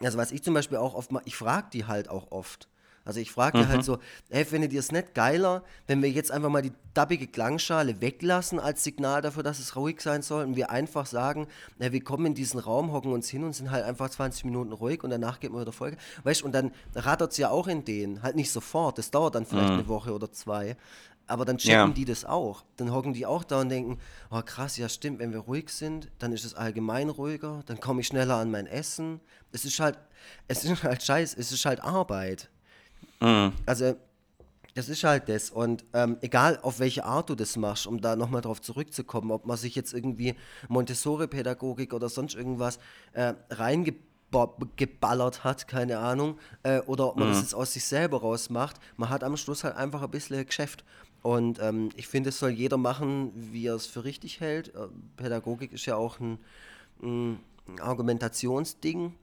also was ich zum Beispiel auch oft mal, ich frage die halt auch oft. Also ich frage halt mhm. halt so, hey, findet ihr es nicht geiler, wenn wir jetzt einfach mal die dabbige Klangschale weglassen als Signal dafür, dass es ruhig sein soll und wir einfach sagen, hey, wir kommen in diesen Raum, hocken uns hin und sind halt einfach 20 Minuten ruhig und danach geht man wieder Folge. Weißt du, und dann rattert es ja auch in denen, halt nicht sofort, das dauert dann vielleicht mhm. eine Woche oder zwei. Aber dann checken ja. die das auch. Dann hocken die auch da und denken, oh krass, ja stimmt, wenn wir ruhig sind, dann ist es allgemein ruhiger, dann komme ich schneller an mein Essen. Es ist halt, es ist halt scheiß, es ist halt Arbeit. Mhm. Also, das ist halt das. Und ähm, egal, auf welche Art du das machst, um da nochmal drauf zurückzukommen, ob man sich jetzt irgendwie Montessori-Pädagogik oder sonst irgendwas äh, reingeballert hat, keine Ahnung, äh, oder ob man mhm. das jetzt aus sich selber rausmacht, man hat am Schluss halt einfach ein bisschen Geschäft. Und ähm, ich finde, es soll jeder machen, wie er es für richtig hält. Äh, Pädagogik ist ja auch ein, ein Argumentationsding.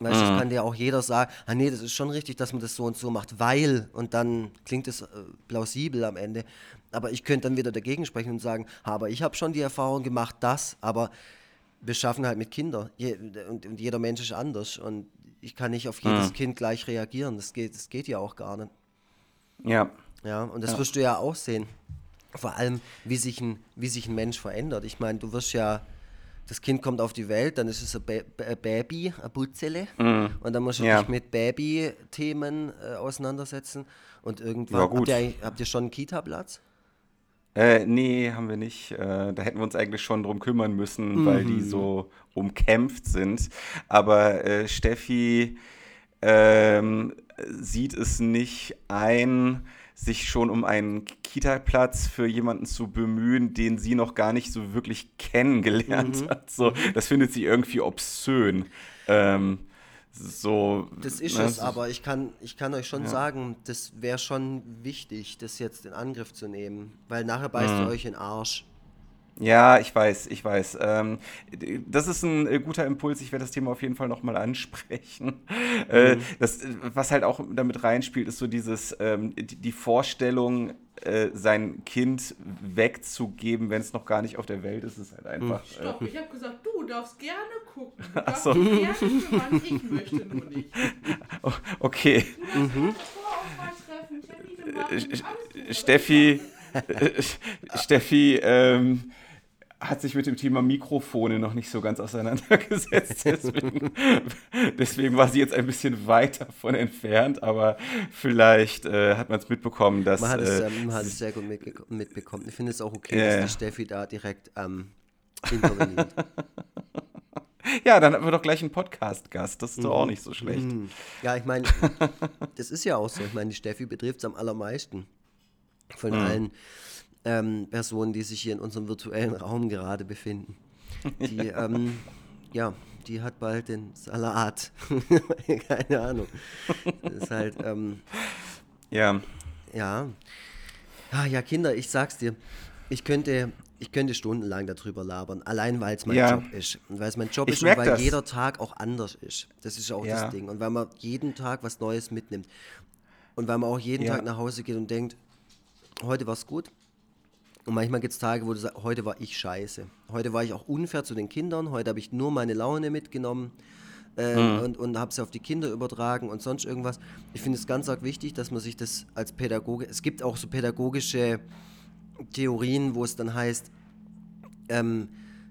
Weißt mhm. das kann dir auch jeder sagen, ah nee, das ist schon richtig, dass man das so und so macht, weil, und dann klingt es äh, plausibel am Ende. Aber ich könnte dann wieder dagegen sprechen und sagen, aber ich habe schon die Erfahrung gemacht, das, aber wir schaffen halt mit Kindern Je, und, und, jeder Mensch ist anders und ich kann nicht auf jedes mhm. Kind gleich reagieren. Das geht, das geht ja auch gar nicht. Ja. Ja, und das ja. wirst du ja auch sehen. Vor allem, wie sich ein, wie sich ein Mensch verändert. Ich meine, du wirst ja das Kind kommt auf die Welt, dann ist es ein, ba ein Baby, ein Butzele. Mm. Und dann musst du ja. dich mit Baby-Themen äh, auseinandersetzen. Und irgendwann. Ja, habt, ihr, habt ihr schon einen Kita-Platz? Äh, nee, haben wir nicht. Äh, da hätten wir uns eigentlich schon drum kümmern müssen, mhm. weil die so umkämpft sind. Aber äh, Steffi ähm, sieht es nicht ein, sich schon um einen Kita-Platz für jemanden zu bemühen, den sie noch gar nicht so wirklich kennengelernt mhm. hat. So, das findet sie irgendwie obszön. Ähm, so, das ist ne, es, aber ich kann, ich kann euch schon ja. sagen, das wäre schon wichtig, das jetzt in Angriff zu nehmen, weil nachher beißt mhm. ihr euch in den Arsch. Ja, ich weiß, ich weiß. Ähm, das ist ein äh, guter Impuls. Ich werde das Thema auf jeden Fall nochmal ansprechen. Äh, mhm. Äh, das, was halt auch damit reinspielt, ist so dieses, ähm, die, die, Vorstellung, äh, sein Kind wegzugeben, wenn es noch gar nicht auf der Welt ist, ist halt einfach. Mhm. Stopp, ich habe gesagt, du darfst gerne gucken. Du darfst so. gerne kümmern, ich möchte nur nicht. (laughs) Okay. Mhm. Steffi. (laughs) Steffi ähm, hat sich mit dem Thema Mikrofone noch nicht so ganz auseinandergesetzt. (laughs) Deswegen, deswegen war sie jetzt ein bisschen weit davon entfernt, aber vielleicht äh, hat man es mitbekommen, dass. Man hat es, äh, man hat es sehr gut mitbekommen. Ich finde es auch okay, äh, dass die Steffi da direkt ähm, interveniert. (laughs) Ja, dann haben wir doch gleich einen Podcast-Gast. Das ist doch auch nicht so schlecht. Mhm. Ja, ich meine, (laughs) das ist ja auch so. Ich meine, die Steffi betrifft es am allermeisten von allen ähm, Personen, die sich hier in unserem virtuellen Raum gerade befinden. Die, (laughs) ähm, ja, die hat bald den Salat. (laughs) Keine Ahnung. Das ist halt, ähm, Ja. ja. Ah, ja, Kinder, ich sag's dir, ich könnte, ich könnte stundenlang darüber labern, allein weil es mein Ja. Job ist. Und weil es mein Job Ich ist und weil das. jeder Tag auch anders ist. Das ist auch Ja. das Ding. Und weil man jeden Tag was Neues mitnimmt. Und weil man auch jeden Ja. Tag nach Hause geht und denkt, heute war's gut. Und manchmal gibt es Tage, wo du sagst, heute war ich scheiße. Heute war ich auch unfair zu den Kindern. Heute habe ich nur meine Laune mitgenommen äh, Mhm. und, und habe sie auf die Kinder übertragen und sonst irgendwas. Ich finde es ganz arg wichtig, dass man sich das als Pädagoge. Es gibt auch so pädagogische Theorien, wo es dann heißt, ähm,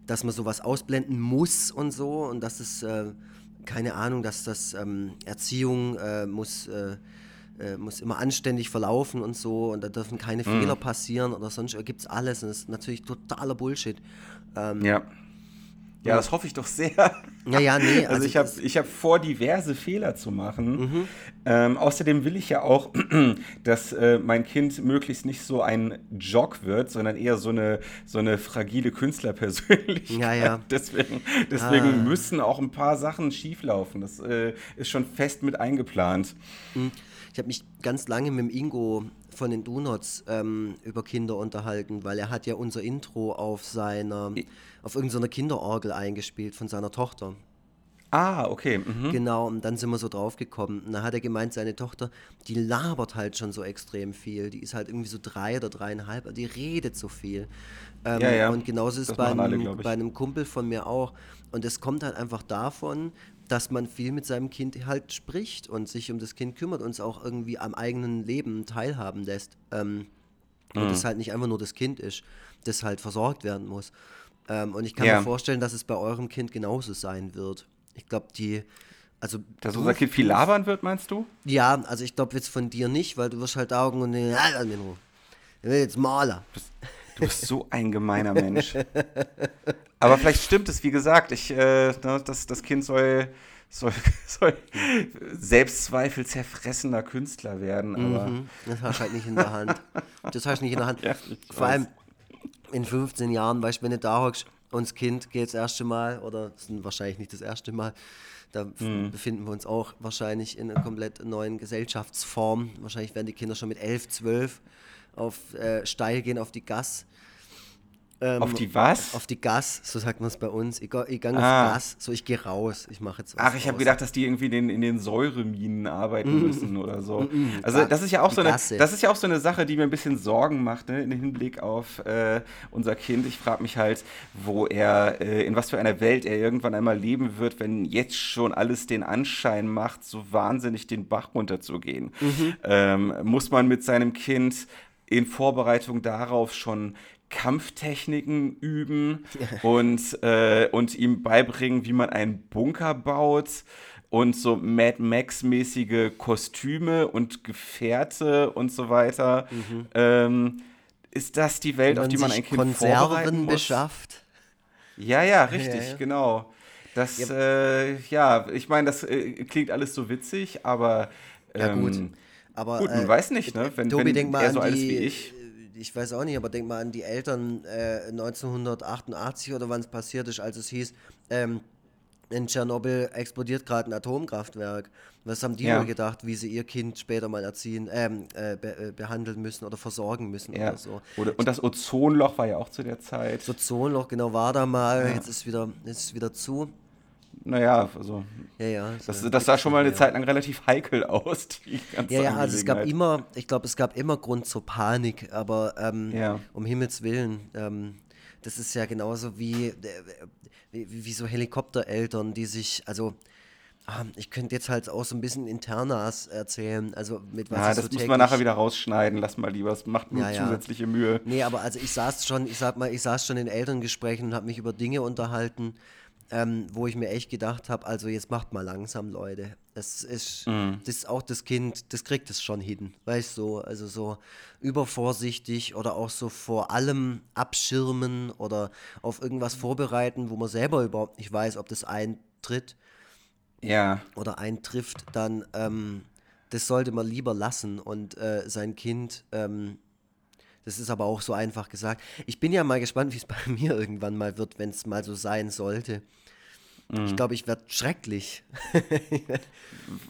dass man sowas ausblenden muss und so und dass es, äh, keine Ahnung, dass das ähm, Erziehung äh, muss, äh, muss immer anständig verlaufen und so und da dürfen keine Fehler passieren oder sonst gibt es alles und das ist natürlich totaler Bullshit. Ähm, Ja. Ja, das hoffe ich doch sehr. ja, ja, nee, (laughs) Also, ich habe ich hab vor, diverse Fehler zu machen. Mhm. Ähm, außerdem will ich ja auch, (clears throat) dass äh, mein Kind möglichst nicht so ein Jock wird, sondern eher so eine, so eine fragile Künstlerpersönlichkeit. Ja, ja. (laughs) Deswegen, deswegen Ah. müssen auch ein paar Sachen schieflaufen. Das äh, ist schon fest mit eingeplant. Ich habe mich ganz lange mit dem Ingo von den Donuts ähm, über Kinder unterhalten, weil er hat ja unser Intro auf seiner, auf irgendeiner Kinderorgel eingespielt von seiner Tochter. Ah, okay. Mhm. Genau, und dann sind wir so drauf gekommen. Und da hat er gemeint, seine Tochter, die labert halt schon so extrem viel. Die ist halt irgendwie so drei oder dreieinhalb, die redet so viel. Ähm, Ja, ja. Und genauso ist es bei, alle, einem, bei einem Kumpel von mir auch. Und es kommt halt einfach davon, dass man viel mit seinem Kind halt spricht und sich um das Kind kümmert und es auch irgendwie am eigenen Leben teilhaben lässt. Ähm, und Mhm. es halt nicht einfach nur das Kind ist, das halt versorgt werden muss. Ähm, und ich kann Ja. mir vorstellen, dass es bei eurem Kind genauso sein wird. Ich glaube, die, also Dass unser Kind viel labern wird, meinst du? ja, also ich glaube jetzt von dir nicht, weil du wirst halt Augen und will jetzt Maler. Du bist so ein gemeiner Mensch. Aber vielleicht stimmt es, wie gesagt, ich, äh, ne, das, das Kind soll, soll, (laughs) soll Selbstzweifel zerfressener Künstler werden. Aber Mhm, Das hast du halt nicht in der Hand. Das hast du nicht in der Hand. (laughs) Ja, Vor weiß. allem in 15 Jahren, weißt du, wenn du da hockst und das Kind geht das erste Mal, oder das ist wahrscheinlich nicht das erste Mal, da Mhm. befinden wir uns auch wahrscheinlich in einer komplett neuen Gesellschaftsform. Wahrscheinlich werden die Kinder schon mit 11, 12 auf äh, steil gehen auf die Gas. Ähm, auf die was? Auf die Gas, so sagt man es bei uns. Ich, ich gehe auf Ah. Gas, so ich gehe raus, ich mache jetzt was Ach, ich habe gedacht, dass die irgendwie in den, in den Säureminen arbeiten müssen oder so. Also Ga- das ist ja auch so eine, Gasse. das ist ja auch so eine Sache, die mir ein bisschen Sorgen macht, ne, im Hinblick auf äh, unser Kind. Ich frage mich halt, wo er, äh, in was für einer Welt er irgendwann einmal leben wird, wenn jetzt schon alles den Anschein macht, so wahnsinnig den Bach runterzugehen. Ähm, muss man mit seinem Kind in Vorbereitung darauf schon Kampftechniken üben und, äh, und ihm beibringen, wie man einen Bunker baut und so Mad Max-mäßige Kostüme und Gefährte und so weiter. Ähm, ist das die Welt, auf die man ein Kind vorbereiten Konserven muss? beschafft. Ja, ja, richtig, ja. genau. Das, Ja. äh, ja, ich meine, das äh, klingt alles so witzig, aber Ja, gut. ähm, Aber, gut, man äh, weiß nicht, ne? Wenn, Tobi, wenn denk mal er an so ist die, wie ich. Ich weiß auch nicht, aber denk mal an die Eltern äh, 1988 oder wann es passiert ist, als es hieß, ähm, in Tschernobyl explodiert gerade ein Atomkraftwerk. Was haben die Ja. wohl gedacht, wie sie ihr Kind später mal erziehen, ähm, äh, be äh, behandeln müssen oder versorgen müssen Ja. oder so. Oder, und das Ozonloch war ja auch zu der Zeit. So Zonloch, genau, war da mal, jetzt ist wieder, jetzt ist wieder zu. Naja, also Ja, ja. das, so- das sah schon mal eine ja. Zeit lang relativ heikel aus, die ganze Ja, ja, also es gab immer, ich glaube, es gab immer Grund zur Panik, aber ähm, Ja. um Himmels Willen, ähm, das ist ja genauso wie, äh, wie, wie so Helikoptereltern, die sich, also ah, ich könnte jetzt halt auch so ein bisschen Internas erzählen, also mit was Ja, das so muss man nachher wieder rausschneiden. Lass mal lieber, es macht nur Ja, ja. zusätzliche Mühe. Nee, aber also ich saß schon, ich sag mal, ich saß schon in Elterngesprächen und habe mich über Dinge unterhalten, ähm, wo ich mir echt gedacht habe, also jetzt macht mal langsam, Leute. Das ist, mhm. das ist auch das Kind, das kriegt es schon hin, weißt du, so, also so übervorsichtig oder auch so vor allem abschirmen oder auf irgendwas vorbereiten, wo man selber überhaupt nicht weiß, ob das eintritt ja. oder eintrifft, dann ähm, das sollte man lieber lassen und äh, sein Kind, ähm, das ist aber auch so einfach gesagt. Ich bin ja mal gespannt, wie es (laughs) bei mir irgendwann mal wird, wenn es mal so sein sollte. Mhm. Ich glaube, ich werde schrecklich.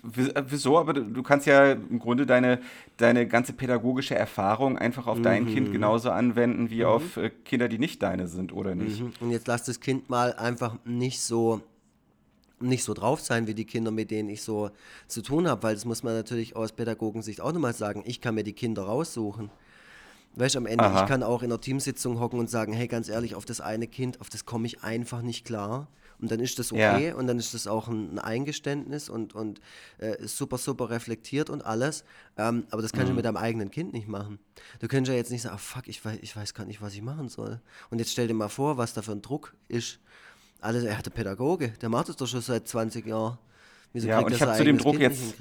Wieso? Aber du, kannst ja im Grunde deine, deine ganze pädagogische Erfahrung einfach auf mhm. dein Kind genauso anwenden wie mhm. auf äh, Kinder, die nicht deine sind, oder nicht? Mhm. Und jetzt lass das Kind mal einfach nicht so nicht so drauf sein wie die Kinder, mit denen ich so zu tun habe, weil das muss man natürlich aus Pädagogensicht auch nochmal sagen. Ich kann mir die Kinder raussuchen. Weißt du, am Ende, Aha. ich kann auch in einer Teamsitzung hocken und sagen, hey, ganz ehrlich, auf das eine Kind, auf das komme ich einfach nicht klar. Und dann ist das okay ja. und dann ist das auch ein, ein Eingeständnis und, und äh, super, super reflektiert und alles. Ähm, aber das kannst mhm. du mit deinem eigenen Kind nicht machen. Du könntest ja jetzt nicht sagen, oh, fuck, ich weiß, ich weiß gar nicht, was ich machen soll. Und jetzt stell dir mal vor, was da für ein Druck ist. Alles, er hat der Pädagoge, der macht das doch schon seit 20 Jahren. Wieso ja, und ich habe zu dem Druck kind jetzt,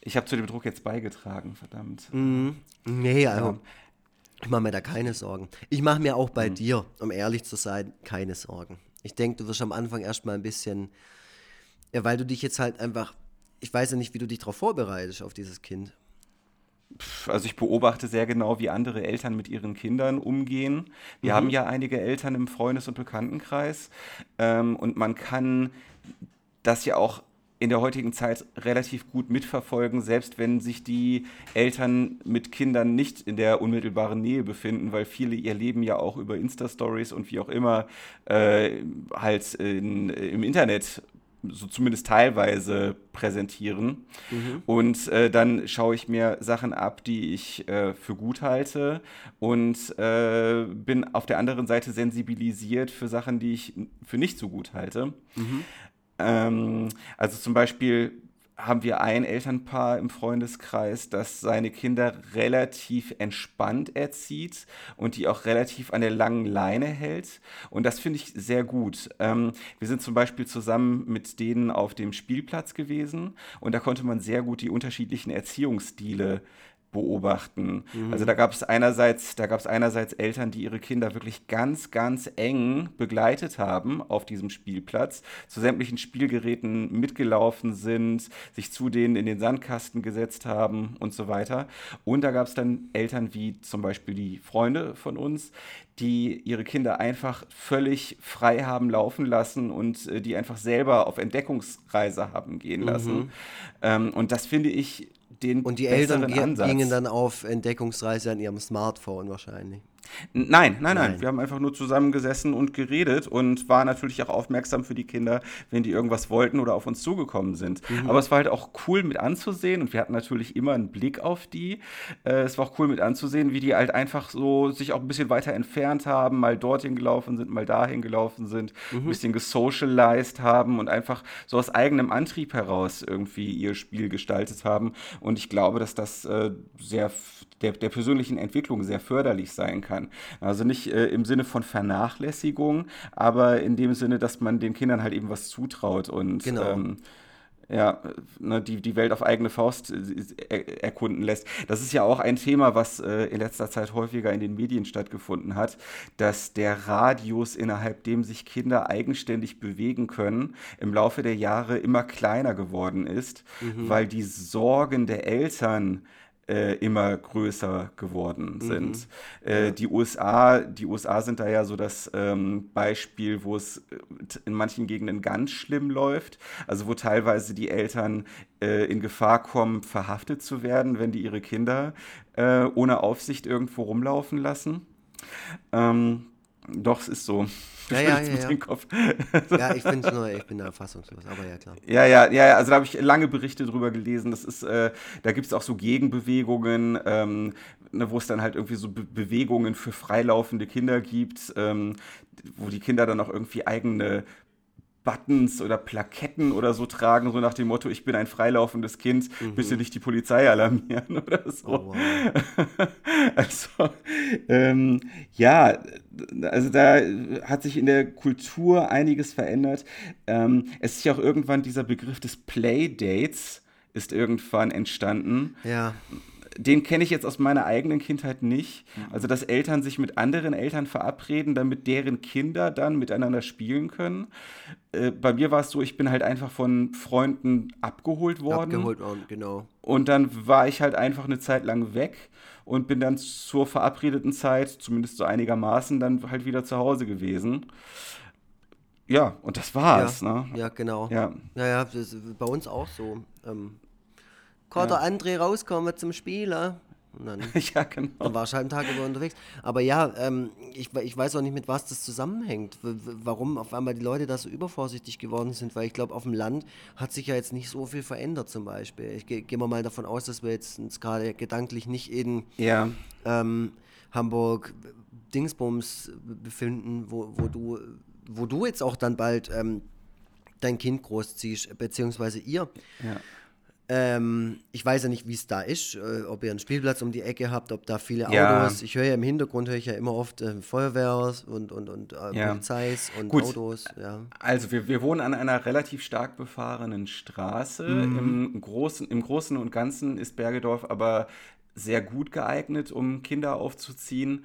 ich habe zu dem Druck jetzt beigetragen, verdammt. Mhm. Nee, also, ja. Ich mache mir da keine Sorgen. Ich mache mir auch bei mhm. dir, um ehrlich zu sein, keine Sorgen. Ich denke, du wirst am Anfang erstmal ein bisschen, ja, weil du dich jetzt halt einfach, ich weiß ja nicht, wie du dich darauf vorbereitest, auf dieses Kind. Also ich beobachte sehr genau, wie andere Eltern mit ihren Kindern umgehen. Wir mhm. haben ja einige Eltern im Freundes- und Bekanntenkreis ähm, und man kann das ja auch in der heutigen Zeit relativ gut mitverfolgen, selbst wenn sich die Eltern mit Kindern nicht in der unmittelbaren Nähe befinden, weil viele ihr Leben ja auch über Insta-Stories und wie auch immer äh, halt in, im Internet so zumindest teilweise präsentieren. Mhm. Und äh, dann schaue ich mir Sachen ab, die ich äh, für gut halte und äh, bin auf der anderen Seite sensibilisiert für Sachen, die ich für nicht so gut halte. Mhm. Ähm, also zum Beispiel haben wir ein Elternpaar im Freundeskreis, das seine Kinder relativ entspannt erzieht und die auch relativ an der langen Leine hält. Und das finde ich sehr gut. Ähm, wir sind zum Beispiel zusammen mit denen auf dem Spielplatz gewesen und da konnte man sehr gut die unterschiedlichen Erziehungsstile beobachten. Mhm. Also da gab es einerseits, da gab es einerseits Eltern, die ihre Kinder wirklich ganz, ganz eng begleitet haben auf diesem Spielplatz, zu sämtlichen Spielgeräten mitgelaufen sind, sich zu denen in den Sandkasten gesetzt haben und so weiter. Und da gab es dann Eltern wie zum Beispiel die Freunde von uns, die ihre Kinder einfach völlig frei haben laufen lassen und äh, die einfach selber auf Entdeckungsreise haben gehen lassen. Mhm. Ähm, und das finde ich den Und die Eltern gingen dann auf Entdeckungsreise an ihrem Smartphone wahrscheinlich. Nein, nein, nein, nein. Wir haben einfach nur zusammengesessen und geredet und waren natürlich auch aufmerksam für die Kinder, wenn die irgendwas wollten oder auf uns zugekommen sind. Mhm. Aber es war halt auch cool mit anzusehen und wir hatten natürlich immer einen Blick auf die. Äh, es war auch cool mit anzusehen, wie die halt einfach so sich auch ein bisschen weiter entfernt haben, mal dorthin gelaufen sind, mal dahin gelaufen sind, mhm. ein bisschen gesocialized haben und einfach so aus eigenem Antrieb heraus irgendwie ihr Spiel gestaltet haben. Und ich glaube, dass das äh, sehr der, der persönlichen Entwicklung sehr förderlich sein kann. Also nicht äh, im Sinne von Vernachlässigung, aber in dem Sinne, dass man den Kindern halt eben was zutraut und genau. ähm, ja, ne, die, die Welt auf eigene Faust äh, erkunden lässt. Das ist ja auch ein Thema, was äh, in letzter Zeit häufiger in den Medien stattgefunden hat, dass der Radius, innerhalb dem sich Kinder eigenständig bewegen können, im Laufe der Jahre immer kleiner geworden ist, mhm. weil die Sorgen der Eltern äh, immer größer geworden mhm. sind. Mhm. Äh, ja. die, USA, die USA sind da ja so das ähm, Beispiel, wo es äh, in manchen Gegenden ganz schlimm läuft, also wo teilweise die Eltern äh, in Gefahr kommen, verhaftet zu werden, wenn die ihre Kinder äh, ohne Aufsicht irgendwo rumlaufen lassen. Ähm, doch, es ist so. (laughs) Ja, ja, ja, ja. Den Kopf. (laughs) ja, ich finde nur, ich bin da fassungslos, aber ja, klar. Ja, ja, ja, also da habe ich lange Berichte drüber gelesen. Das ist, äh, da gibt es auch so Gegenbewegungen, ähm, ne, wo es dann halt irgendwie so Be Bewegungen für freilaufende Kinder gibt, ähm, wo die Kinder dann auch irgendwie eigene Buttons oder Plaketten oder so tragen, so nach dem Motto, ich bin ein freilaufendes Kind, mhm. bitte nicht die Polizei alarmieren (laughs) oder so. Oh, wow. also, ähm, ja, also da hat sich in der Kultur einiges verändert. Ähm, es ist ja auch irgendwann dieser Begriff des Playdates ist irgendwann entstanden. Ja den kenne ich jetzt aus meiner eigenen Kindheit nicht. Also, dass Eltern sich mit anderen Eltern verabreden, damit deren Kinder dann miteinander spielen können. Äh, bei mir war es so, ich bin halt einfach von Freunden abgeholt worden. Abgeholt worden, genau. Und dann war ich halt einfach eine Zeit lang weg und bin dann zur verabredeten Zeit, zumindest so einigermaßen, dann halt wieder zu Hause gewesen. Ja, und das war's. Ja, ne? ja genau. Ja, ja, ja das ist bei uns auch so. Ähm, kann ja. der André rauskommen zum Spieler. Und dann, (laughs) ja, genau. Dann war ich halt einen Tag über unterwegs. Aber ja, ähm, ich, ich weiß auch nicht, mit was das zusammenhängt. warum auf einmal die Leute da so übervorsichtig geworden sind. Weil ich glaube, auf dem Land hat sich ja jetzt nicht so viel verändert zum Beispiel. Ich gehe geh mal davon aus, dass wir jetzt uns gerade gedanklich nicht in ja. ähm, Hamburg Dingsbums befinden, wo, wo, du, wo du jetzt auch dann bald ähm, dein Kind großziehst, beziehungsweise ihr. Ja. Ähm, ich weiß ja nicht, wie es da ist, äh, ob ihr einen Spielplatz um die Ecke habt, ob da viele ja. Autos. Ich höre ja im Hintergrund höre ich ja immer oft äh, Feuerwehr und, und, und äh, ja. Polizeis und Gut. Autos. Ja. Also wir, wir wohnen an einer relativ stark befahrenen Straße. Mhm. Im, Großen, Im Großen und Ganzen ist Bergedorf aber sehr gut geeignet, um Kinder aufzuziehen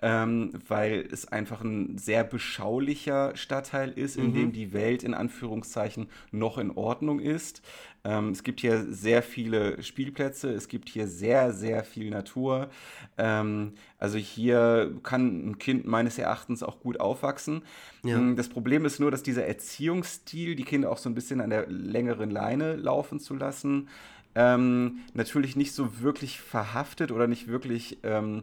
ähm, weil es einfach ein sehr beschaulicher Stadtteil ist, in mhm. dem die Welt in Anführungszeichen noch in Ordnung ist. Ähm, es gibt hier sehr viele Spielplätze, es gibt hier sehr, sehr viel Natur. Ähm, also hier kann ein Kind meines Erachtens auch gut aufwachsen. Ja. Mm, das Problem ist nur, dass dieser Erziehungsstil, die Kinder auch so ein bisschen an der längeren Leine laufen zu lassen, ähm, natürlich nicht so wirklich verhaftet oder nicht wirklich ähm,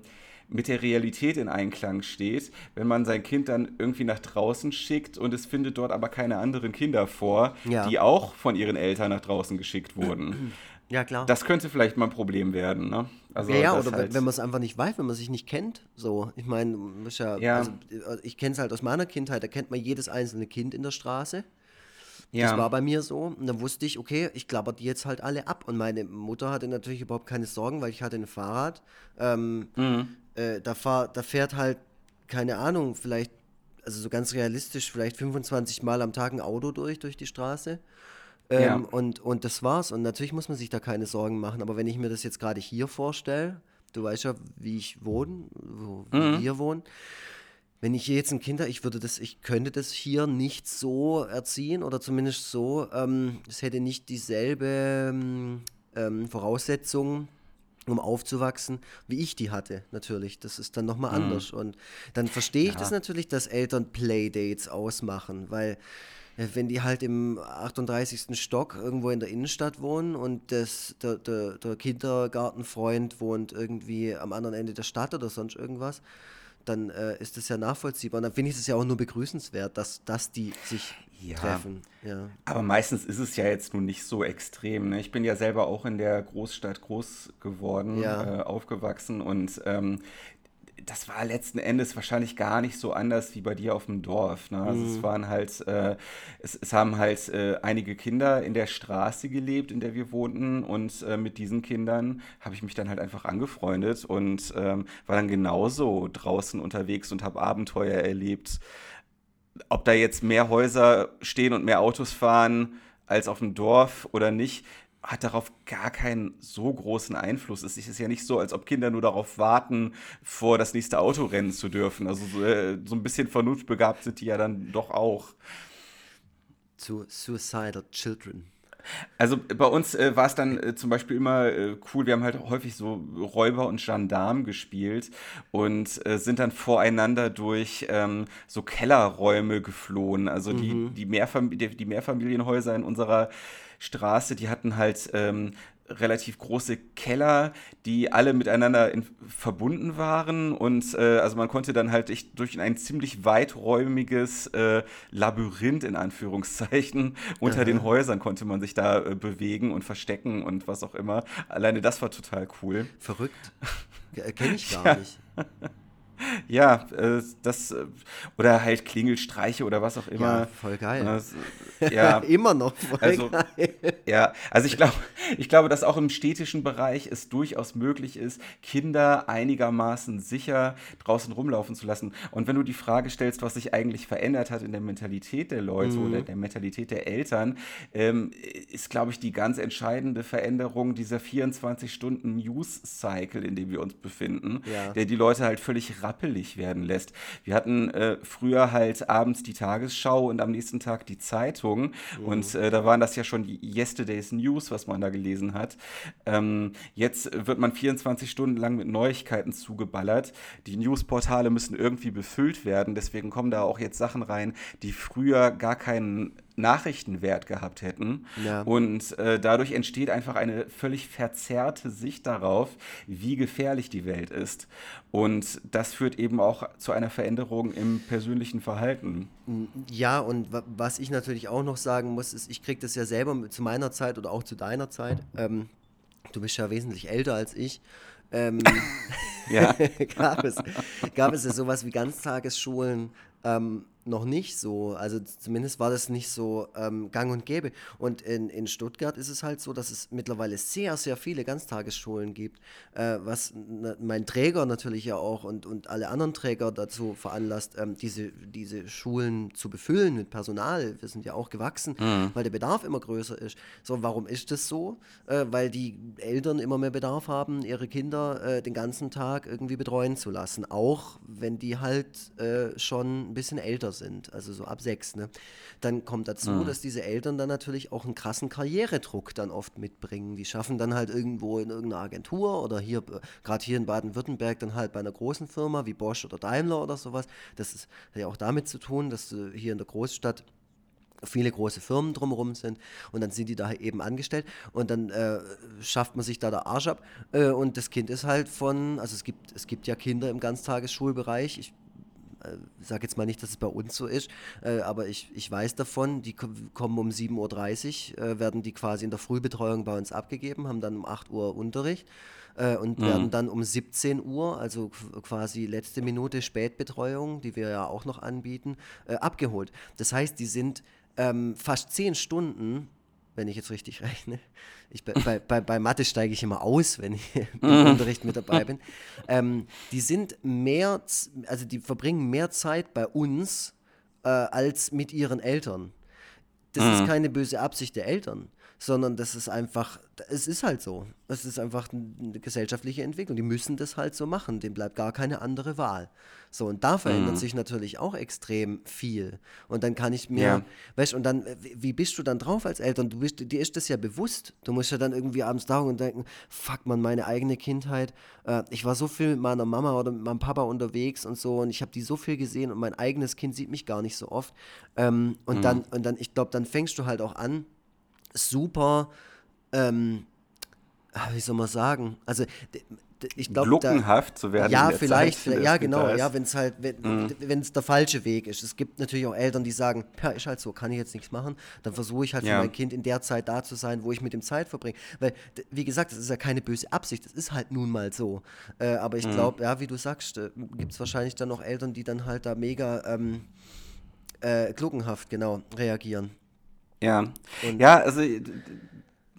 mit der Realität in Einklang steht, wenn man sein Kind dann irgendwie nach draußen schickt und es findet dort aber keine anderen Kinder vor, ja. die auch von ihren Eltern nach draußen geschickt wurden. (clears throat) Ja, klar. Das könnte vielleicht mal ein Problem werden, ne? Also, ja, ja oder halt wenn man es einfach nicht weiß, wenn man sich nicht kennt. So, ich meine, ja, ja. Also, ich kenne es halt aus meiner Kindheit, da kennt man jedes einzelne Kind in der Straße. Ja. Das war bei mir so. Und dann wusste ich, okay, ich klapper die jetzt halt alle ab. Und meine Mutter hatte natürlich überhaupt keine Sorgen, weil ich hatte ein Fahrrad. Ähm, mhm äh, da, fahr, da fährt halt, keine Ahnung, vielleicht, also so ganz realistisch, vielleicht 25 Mal am Tag ein Auto durch, durch die Straße. Ähm, ja. und, und das war's. Und natürlich muss man sich da keine Sorgen machen. Aber wenn ich mir das jetzt gerade hier vorstelle, du weißt ja, wie ich wohne, wo mhm. wir wohnen. Wenn ich jetzt ein Kind habe, ich würde das, ich könnte das hier nicht so erziehen oder zumindest so, ähm, es hätte nicht dieselbe ähm, Voraussetzung um aufzuwachsen, wie ich die hatte, natürlich. Das ist dann nochmal mhm. anders. Und dann verstehe ich ja. das natürlich, dass Eltern Playdates ausmachen, weil äh, wenn die halt im 38. Stock irgendwo in der Innenstadt wohnen und das, der, der, der Kindergartenfreund wohnt irgendwie am anderen Ende der Stadt oder sonst irgendwas, dann äh, ist das ja nachvollziehbar. Und dann finde ich es ja auch nur begrüßenswert, dass, dass die sich ja, treffen. Ja. Aber meistens ist es ja jetzt nun nicht so extrem. Ne? Ich bin ja selber auch in der Großstadt groß geworden, ja. äh, aufgewachsen und ähm, das war letzten Endes wahrscheinlich gar nicht so anders wie bei dir auf dem Dorf. Ne? Also mhm. es waren halt, äh, es, es, haben halt äh, einige Kinder in der Straße gelebt, in der wir wohnten und äh, mit diesen Kindern habe ich mich dann halt einfach angefreundet und ähm, war dann genauso draußen unterwegs und habe Abenteuer erlebt. Ob da jetzt mehr Häuser stehen und mehr Autos fahren als auf dem Dorf oder nicht, hat darauf gar keinen so großen Einfluss. Es ist ja nicht so, als ob Kinder nur darauf warten, vor das nächste Auto rennen zu dürfen. Also so, äh, so ein bisschen vernunftbegabt sind die ja dann doch auch. Zu Suicidal Children. Also bei uns äh, war es dann äh, zum Beispiel immer äh, cool, wir haben halt häufig so Räuber und Gendarm gespielt und äh, sind dann voreinander durch ähm, so Kellerräume geflohen. Also die, mhm. die, Mehrfam die, die Mehrfamilienhäuser in unserer Straße, die hatten halt ähm, relativ große Keller, die alle miteinander in, verbunden waren und äh, also man konnte dann halt ich, durch ein ziemlich weiträumiges äh, Labyrinth in Anführungszeichen (laughs) unter Aha. den Häusern konnte man sich da äh, bewegen und verstecken und was auch immer. Alleine das war total cool. Verrückt. Kenne ich (laughs) gar ja. nicht. Ja, äh, das äh, oder halt Klingelstreiche oder was auch immer. Ja, voll geil. Äh, (laughs) ja, immer noch voll also, geil. Ja, also ich glaube, ich glaube, dass auch im städtischen Bereich es durchaus möglich ist, Kinder einigermaßen sicher draußen rumlaufen zu lassen. Und wenn du die Frage stellst, was sich eigentlich verändert hat in der Mentalität der Leute mhm. oder der Mentalität der Eltern, ähm, ist, glaube ich, die ganz entscheidende Veränderung dieser 24 Stunden News-Cycle, in dem wir uns befinden, ja. der die Leute halt völlig rappelig werden lässt. Wir hatten äh, früher halt abends die Tagesschau und am nächsten Tag die Zeitung. Mhm. Und äh, da waren das ja schon die Yesterday's News, was man da gelesen hat. Ähm, jetzt wird man 24 Stunden lang mit Neuigkeiten zugeballert. Die Newsportale müssen irgendwie befüllt werden. Deswegen kommen da auch jetzt Sachen rein, die früher gar keinen Nachrichtenwert gehabt hätten. Ja. Und äh, dadurch entsteht einfach eine völlig verzerrte Sicht darauf, wie gefährlich die Welt ist. Und das führt eben auch zu einer Veränderung im persönlichen Verhalten. Ja, und was ich natürlich auch noch sagen muss, ist, ich kriege das ja selber zu meiner Zeit oder auch zu deiner Zeit. Ähm, du bist ja wesentlich älter als ich. Ähm, (laughs) ja. (laughs) gab, es, gab es ja sowas wie Ganztagesschulen, ähm, noch nicht so. Also zumindest war das nicht so ähm, gang und gäbe. Und in, in Stuttgart ist es halt so, dass es mittlerweile sehr, sehr viele Ganztagesschulen gibt, äh, was mein Träger natürlich ja auch und, und alle anderen Träger dazu veranlasst, ähm, diese, diese Schulen zu befüllen mit Personal. Wir sind ja auch gewachsen, mhm. weil der Bedarf immer größer ist. So, warum ist das so? Äh, weil die Eltern immer mehr Bedarf haben, ihre Kinder äh, den ganzen Tag irgendwie betreuen zu lassen. Auch wenn die halt äh, schon ein bisschen älter sind sind, also so ab sechs, ne? Dann kommt dazu, mhm. dass diese Eltern dann natürlich auch einen krassen Karrieredruck dann oft mitbringen. Die schaffen dann halt irgendwo in irgendeiner Agentur oder hier, gerade hier in Baden-Württemberg, dann halt bei einer großen Firma wie Bosch oder Daimler oder sowas. Das ist, hat ja auch damit zu tun, dass du hier in der Großstadt viele große Firmen drumherum sind und dann sind die da eben angestellt und dann äh, schafft man sich da der Arsch ab äh, und das Kind ist halt von, also es gibt, es gibt ja Kinder im Ganztagesschulbereich, ich äh, sage jetzt mal nicht, dass es bei uns so ist, äh, aber ich, ich weiß davon, die kommen um 7.30 Uhr, äh, werden die quasi in der Frühbetreuung bei uns abgegeben, haben dann um 8 Uhr Unterricht und mhm. werden dann um 17 Uhr, also quasi letzte Minute Spätbetreuung, die wir ja auch noch anbieten, abgeholt. Das heißt, die sind ähm, fast 10 Stunden wenn ich jetzt richtig (laughs) rechne. Ich, bei, (laughs) bei, bei Mathe steige ich immer aus, wenn ich im (laughs) mhm. Unterricht mit dabei bin. Ähm, die sind mehr, also die verbringen mehr Zeit bei uns äh, als mit ihren Eltern. Das mhm. ist keine böse Absicht der Eltern, sondern das ist einfach, es ist halt so. Es ist einfach eine gesellschaftliche Entwicklung. Die müssen das halt so machen. Dem bleibt gar keine andere Wahl. So, und da verändert mhm. sich natürlich auch extrem viel. Und dann kann ich mir, ja. weißt und dann, wie bist du dann drauf als Eltern? Du bist, dir ist das ja bewusst. Du musst ja dann irgendwie abends da und denken, fuck man, meine eigene Kindheit. Äh, ich war so viel mit meiner Mama oder mit meinem Papa unterwegs und so und ich habe die so viel gesehen und mein eigenes Kind sieht mich gar nicht so oft. Ähm, und mhm. dann, und dann, ich glaube, dann fängst du halt auch an, super, ähm, ah, wie soll man sagen? Also ich glaube, gluckenhaft zu werden. Ja, vielleicht, Zeit, ja, genau, ja, wenn es halt, wenn es mhm. der falsche Weg ist. Es gibt natürlich auch Eltern, die sagen, ja, ist halt so, kann ich jetzt nichts machen. Dann versuche ich halt ja. für mein Kind in der Zeit da zu sein, wo ich mit dem Zeit verbringe. Weil, wie gesagt, das ist ja keine böse Absicht, das ist halt nun mal so. Äh, aber ich mhm. glaube, ja, wie du sagst, äh, gibt es wahrscheinlich dann noch Eltern, die dann halt da mega ähm, äh, gluckenhaft, genau, reagieren. Ja, Und ja, also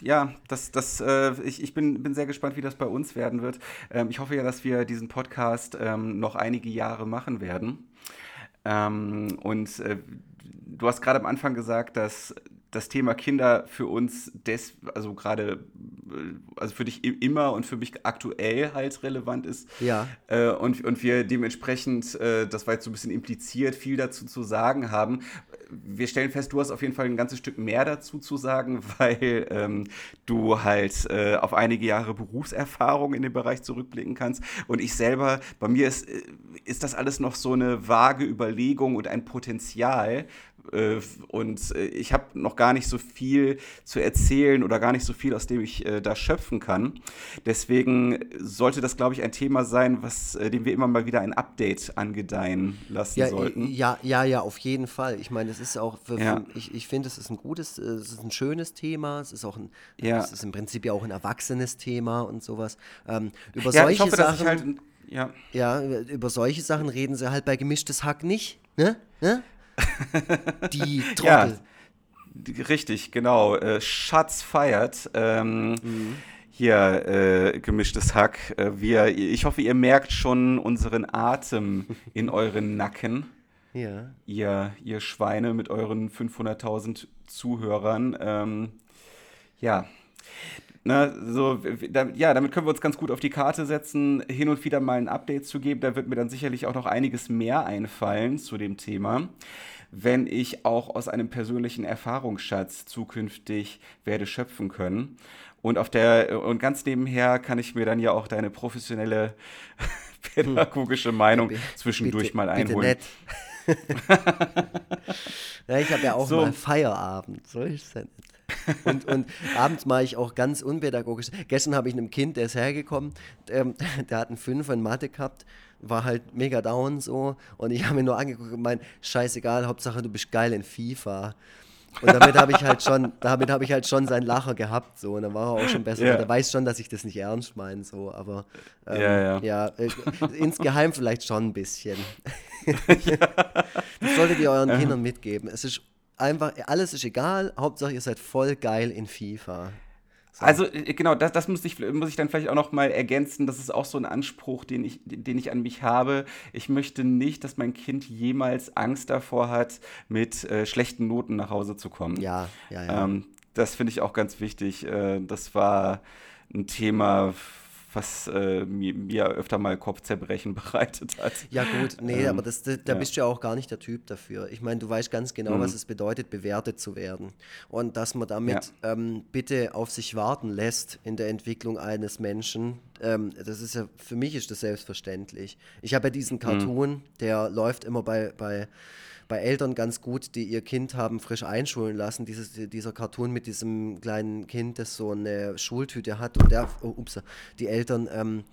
ja, das, das, äh, ich, ich bin, bin sehr gespannt, wie das bei uns werden wird. Ähm, ich hoffe ja, dass wir diesen Podcast ähm, noch einige Jahre machen werden. Ähm, und äh, du hast gerade am Anfang gesagt, dass das Thema Kinder für uns, des, also gerade, äh, also für dich immer und für mich aktuell halt relevant ist. Ja. Äh, und, und wir dementsprechend, äh, das war jetzt so ein bisschen impliziert, viel dazu zu sagen haben. Wir stellen fest, du hast auf jeden Fall ein ganzes Stück mehr dazu zu sagen, (laughs) weil ähm, du halt äh, auf einige Jahre Berufserfahrung in dem Bereich zurückblicken kannst. Und ich selber, bei mir ist, äh, ist das alles noch so eine vage Überlegung und ein Potenzial, und äh, ich habe noch gar nicht so viel zu erzählen oder gar nicht so viel, aus dem ich äh, da schöpfen kann. Deswegen sollte das, glaube ich, ein Thema sein, was, dem wir immer mal wieder ein Update angedeihen lassen ja, sollten. Ja, ja, ja, auf jeden Fall. Ich meine, es ist auch, für, ja. ich, ich finde, es ist ein gutes, es ist ein schönes Thema. Es ist auch ein, ja. es ist im Prinzip ja auch ein erwachsenes Thema und sowas. Ähm, über ja, solche ich hoffe, Sachen. Dass ich halt ja. Ja, über solche Sachen reden sie halt bei gemischtes Hack nicht, ne? ne? Die (laughs) Trottel. Ja, richtig, genau. Äh, Shots feiert. Ähm, mhm. Hier, äh, gemischtes Hack. Äh, wir, ich hoffe, ihr merkt schon unseren Atem (laughs) in euren Nacken. Ja. Ihr, ihr Schweine mit euren 500.000 Zuhörern. Ähm, ja. Na, so, da, ja, damit können wir uns ganz gut auf die Karte setzen, hin und wieder mal ein Update zu geben. Da wird mir dann sicherlich auch noch einiges mehr einfallen zu dem Thema, wenn ich auch aus einem persönlichen Erfahrungsschatz zukünftig werde schöpfen können. Und auf der und ganz nebenher kann ich mir dann ja auch deine professionelle (laughs) pädagogische Meinung zwischendurch bitte, mal einholen. (laughs) ja, ich habe ja auch so. mal Feierabend. So ist es ja nicht. Und, und abends mache ich auch ganz unpädagogisch. Gestern habe ich einem Kind, der ist hergekommen, ähm, (laughs) der hat einen Fünfer in Mathe gehabt, war halt mega down so. Und ich habe ihn nur angeguckt und meint, scheißegal, Hauptsache du bist geil in FIFA. Und damit habe ich halt schon, (laughs) damit habe ich halt schon seinen Lacher gehabt, so. Und dann war er auch schon besser. Ja. Er weiß schon, dass ich das nicht ernst meine, so. Aber ähm, ja, ja. ja äh, insgeheim vielleicht schon ein bisschen. (laughs) (laughs) Das solltet ihr euren Kindern mitgeben. Es ist einfach, alles ist egal. Hauptsache ihr seid voll geil in FIFA. Also äh, genau, das, das muss, ich, muss ich dann vielleicht auch noch mal ergänzen. Das ist auch so ein Anspruch, den ich, den ich an mich habe. Ich möchte nicht, dass mein Kind jemals Angst davor hat, mit äh, schlechten Noten nach Hause zu kommen. Ja, ja, ja. Ähm, das finde ich auch ganz wichtig. Äh, das war ein Thema was äh, mir, mir, öfter mal Kopfzerbrechen (laughs) bereitet hat. Ja gut, nee, ähm, aber das, da, da ja. bist du ja auch gar nicht der Typ dafür. Ich meine, du weißt ganz genau, mhm. was es bedeutet, bewertet zu werden. Und dass man damit ja. ähm, bitte auf sich warten lässt in der Entwicklung eines Menschen, ähm, das ist ja, für mich ist das selbstverständlich. Ich habe ja diesen mhm. Cartoon, mhm. der läuft immer bei, bei bei Eltern ganz gut, die ihr Kind haben frisch einschulen lassen. Dieses, dieser Cartoon mit diesem kleinen Kind, das so eine Schultüte hat und der, oh, ups, die Eltern ähm,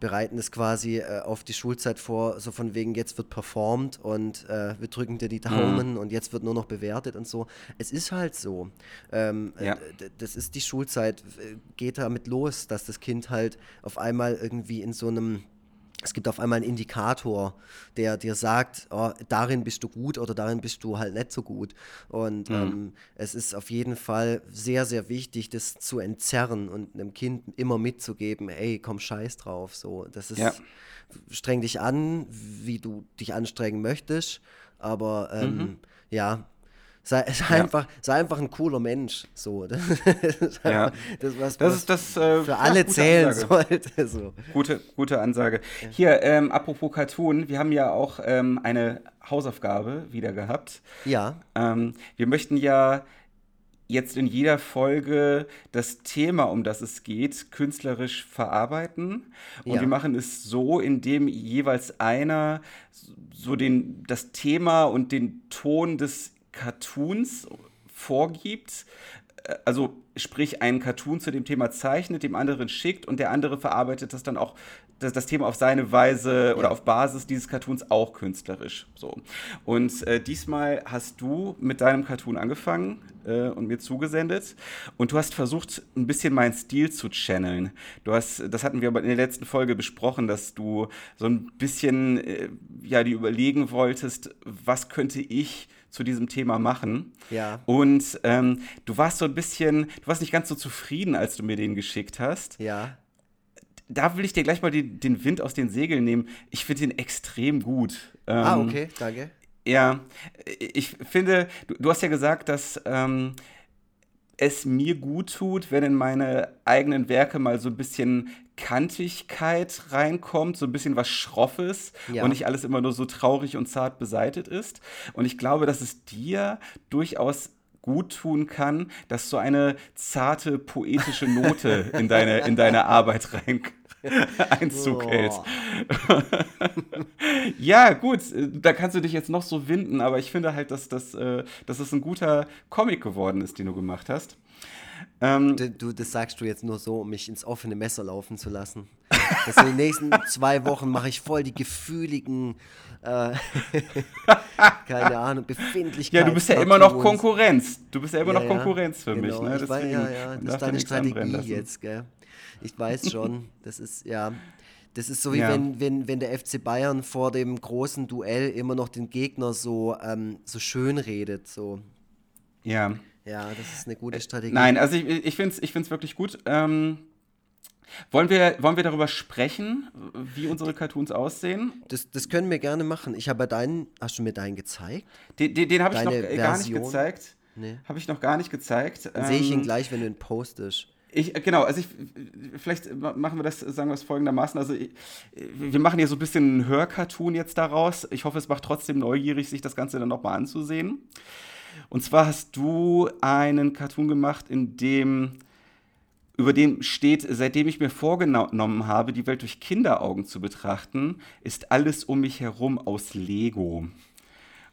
bereiten es quasi äh, auf die Schulzeit vor, so von wegen, jetzt wird performt und äh, wir drücken dir die Daumen mhm. und jetzt wird nur noch bewertet und so. Es ist halt so. Ähm, ja. äh, das ist die Schulzeit, äh, geht damit los, dass das Kind halt auf einmal irgendwie in so einem es gibt auf einmal einen Indikator, der dir sagt, oh, darin bist du gut oder darin bist du halt nicht so gut. Und mhm. ähm, es ist auf jeden Fall sehr, sehr wichtig, das zu entzerren und einem Kind immer mitzugeben, ey, komm scheiß drauf. So, das ist, ja. streng dich an, wie du dich anstrengen möchtest. Aber ähm, mhm. ja, Sei, sei, ja. einfach, sei einfach ein cooler Mensch. So. (laughs) Das, ist, ja. das, was, das ist das äh, für alle ja, zählen Ansage. sollte. So. Gute, gute Ansage. Hier, ähm, apropos Cartoon, wir haben ja auch ähm, eine Hausaufgabe wieder gehabt. Ja. Ähm, wir möchten ja jetzt in jeder Folge das Thema, um das es geht, künstlerisch verarbeiten. Und ja. wir machen es so, indem jeweils einer so den, das Thema und den Ton des Cartoons vorgibt, äh, also sprich einen Cartoon zu dem Thema zeichnet, dem anderen schickt und der andere verarbeitet das dann auch das, das Thema auf seine Weise ja. oder auf Basis dieses Cartoons auch künstlerisch. So. Und äh, diesmal hast du mit deinem Cartoon angefangen äh, und mir zugesendet und du hast versucht, ein bisschen meinen Stil zu channeln. Du hast, das hatten wir aber in der letzten Folge besprochen, dass du so ein bisschen äh, ja, die überlegen wolltest, was könnte ich zu diesem Thema machen. Ja. Und ähm, du warst so ein bisschen, du warst nicht ganz so zufrieden, als du mir den geschickt hast. Ja. Da will ich dir gleich mal die, den Wind aus den Segeln nehmen. Ich finde ihn extrem gut. Ah, ähm, ah, okay, danke. Ja, ich finde, du, du hast ja gesagt, dass ähm, es mir gut tut, wenn in meine eigenen Werke mal so ein bisschen Kantigkeit reinkommt, so ein bisschen was Schroffes ja. und nicht alles immer nur so traurig und zart beseitet ist. Und ich glaube, dass es dir durchaus gut tun kann, dass so eine zarte poetische Note in deine, in deine (laughs) Arbeit rein, Einzug hält. ja, gut, da kannst du dich jetzt noch so winden, aber ich finde halt, dass das, äh, dass das ein guter Comic geworden ist, den du gemacht hast. Ähm, du, das sagst du jetzt nur so, um mich ins offene Messer laufen zu lassen. Das in den nächsten (laughs) zwei Wochen mache ich voll die gefühligen, äh, (laughs) keine Ahnung, Befindlichkeiten. Ja, du bist ja immer noch Konkurrenz. Du bist ja immer ja, noch Konkurrenz für genau. mich. Ne? Deswegen, ja, ja, das ist deine Strategie jetzt, gell? Ich weiß schon, das ist, ja, Das ist so wie Ja. wenn, wenn, wenn der FC Bayern vor dem großen Duell immer noch den Gegner so, ähm, so schön redet. So. Ja. Ja, das ist eine gute Strategie. Äh, Nein, also ich, ich finde es ich find's wirklich gut. Ähm, wollen, wir, wollen wir darüber sprechen, wie unsere Cartoons aussehen? Das, das können wir gerne machen. Ich habe deinen, hast du mir deinen gezeigt? Den, den, den habe ich noch äh, gar nicht Version? gezeigt. Nee. Habe ich noch gar nicht gezeigt. Sehe ich ihn Ähm, gleich, wenn du ihn postest. Ich, genau, also ich, vielleicht ma- machen wir das, sagen wir es folgendermaßen. Also wir machen hier so ein bisschen einen Hörcartoon jetzt daraus. Ich hoffe, es macht trotzdem neugierig, sich das Ganze dann nochmal anzusehen. Und zwar hast du einen Cartoon gemacht, in dem über dem steht, seitdem ich mir vorgenommen habe, die Welt durch Kinderaugen zu betrachten, ist alles um mich herum aus Lego.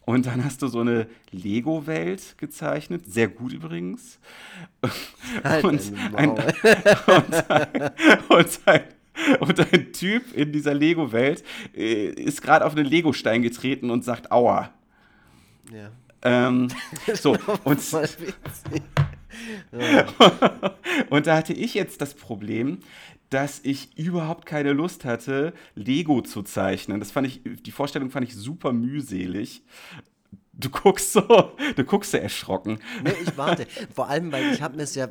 Und dann hast du so eine Lego-Welt gezeichnet, sehr gut übrigens. Halt und, ein, (laughs) und, ein, und, ein, und ein Typ in dieser Lego-Welt äh, ist gerade auf einen Lego-Stein getreten und sagt Aua. Ja. Ähm, so, (laughs) und, (laughs) und da hatte ich jetzt das Problem, dass ich überhaupt keine Lust hatte, Lego zu zeichnen. Das fand ich, die Vorstellung fand ich super mühselig. Du guckst so, du guckst so erschrocken. Nee, ich warte. Vor allem, weil ich habe mir es ja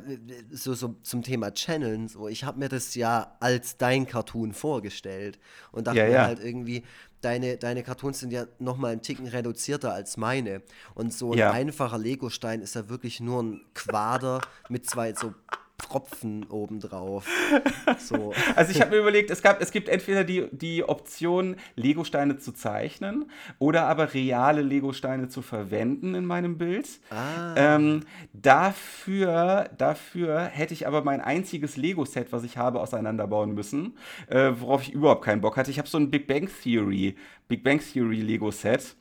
so, so zum Thema Channeln, so, ich habe mir das ja als dein Cartoon vorgestellt und dachte Ja, mir ja. halt irgendwie, deine, deine Cartoons sind ja nochmal einen Ticken reduzierter als meine. Und so ein Ja. einfacher Lego-Stein ist ja wirklich nur ein Quader mit zwei so Tropfen obendrauf. So. (laughs) Also ich habe mir überlegt, es, gab, es gibt entweder die, die Option, Lego-Steine zu zeichnen oder aber reale Lego-Steine zu verwenden in meinem Bild. Ah. Ähm, dafür, dafür hätte ich aber mein einziges Lego-Set, was ich habe, auseinanderbauen müssen, äh, worauf ich überhaupt keinen Bock hatte. Ich habe so ein Big Bang Theory, Big Bang Theory Lego-Set.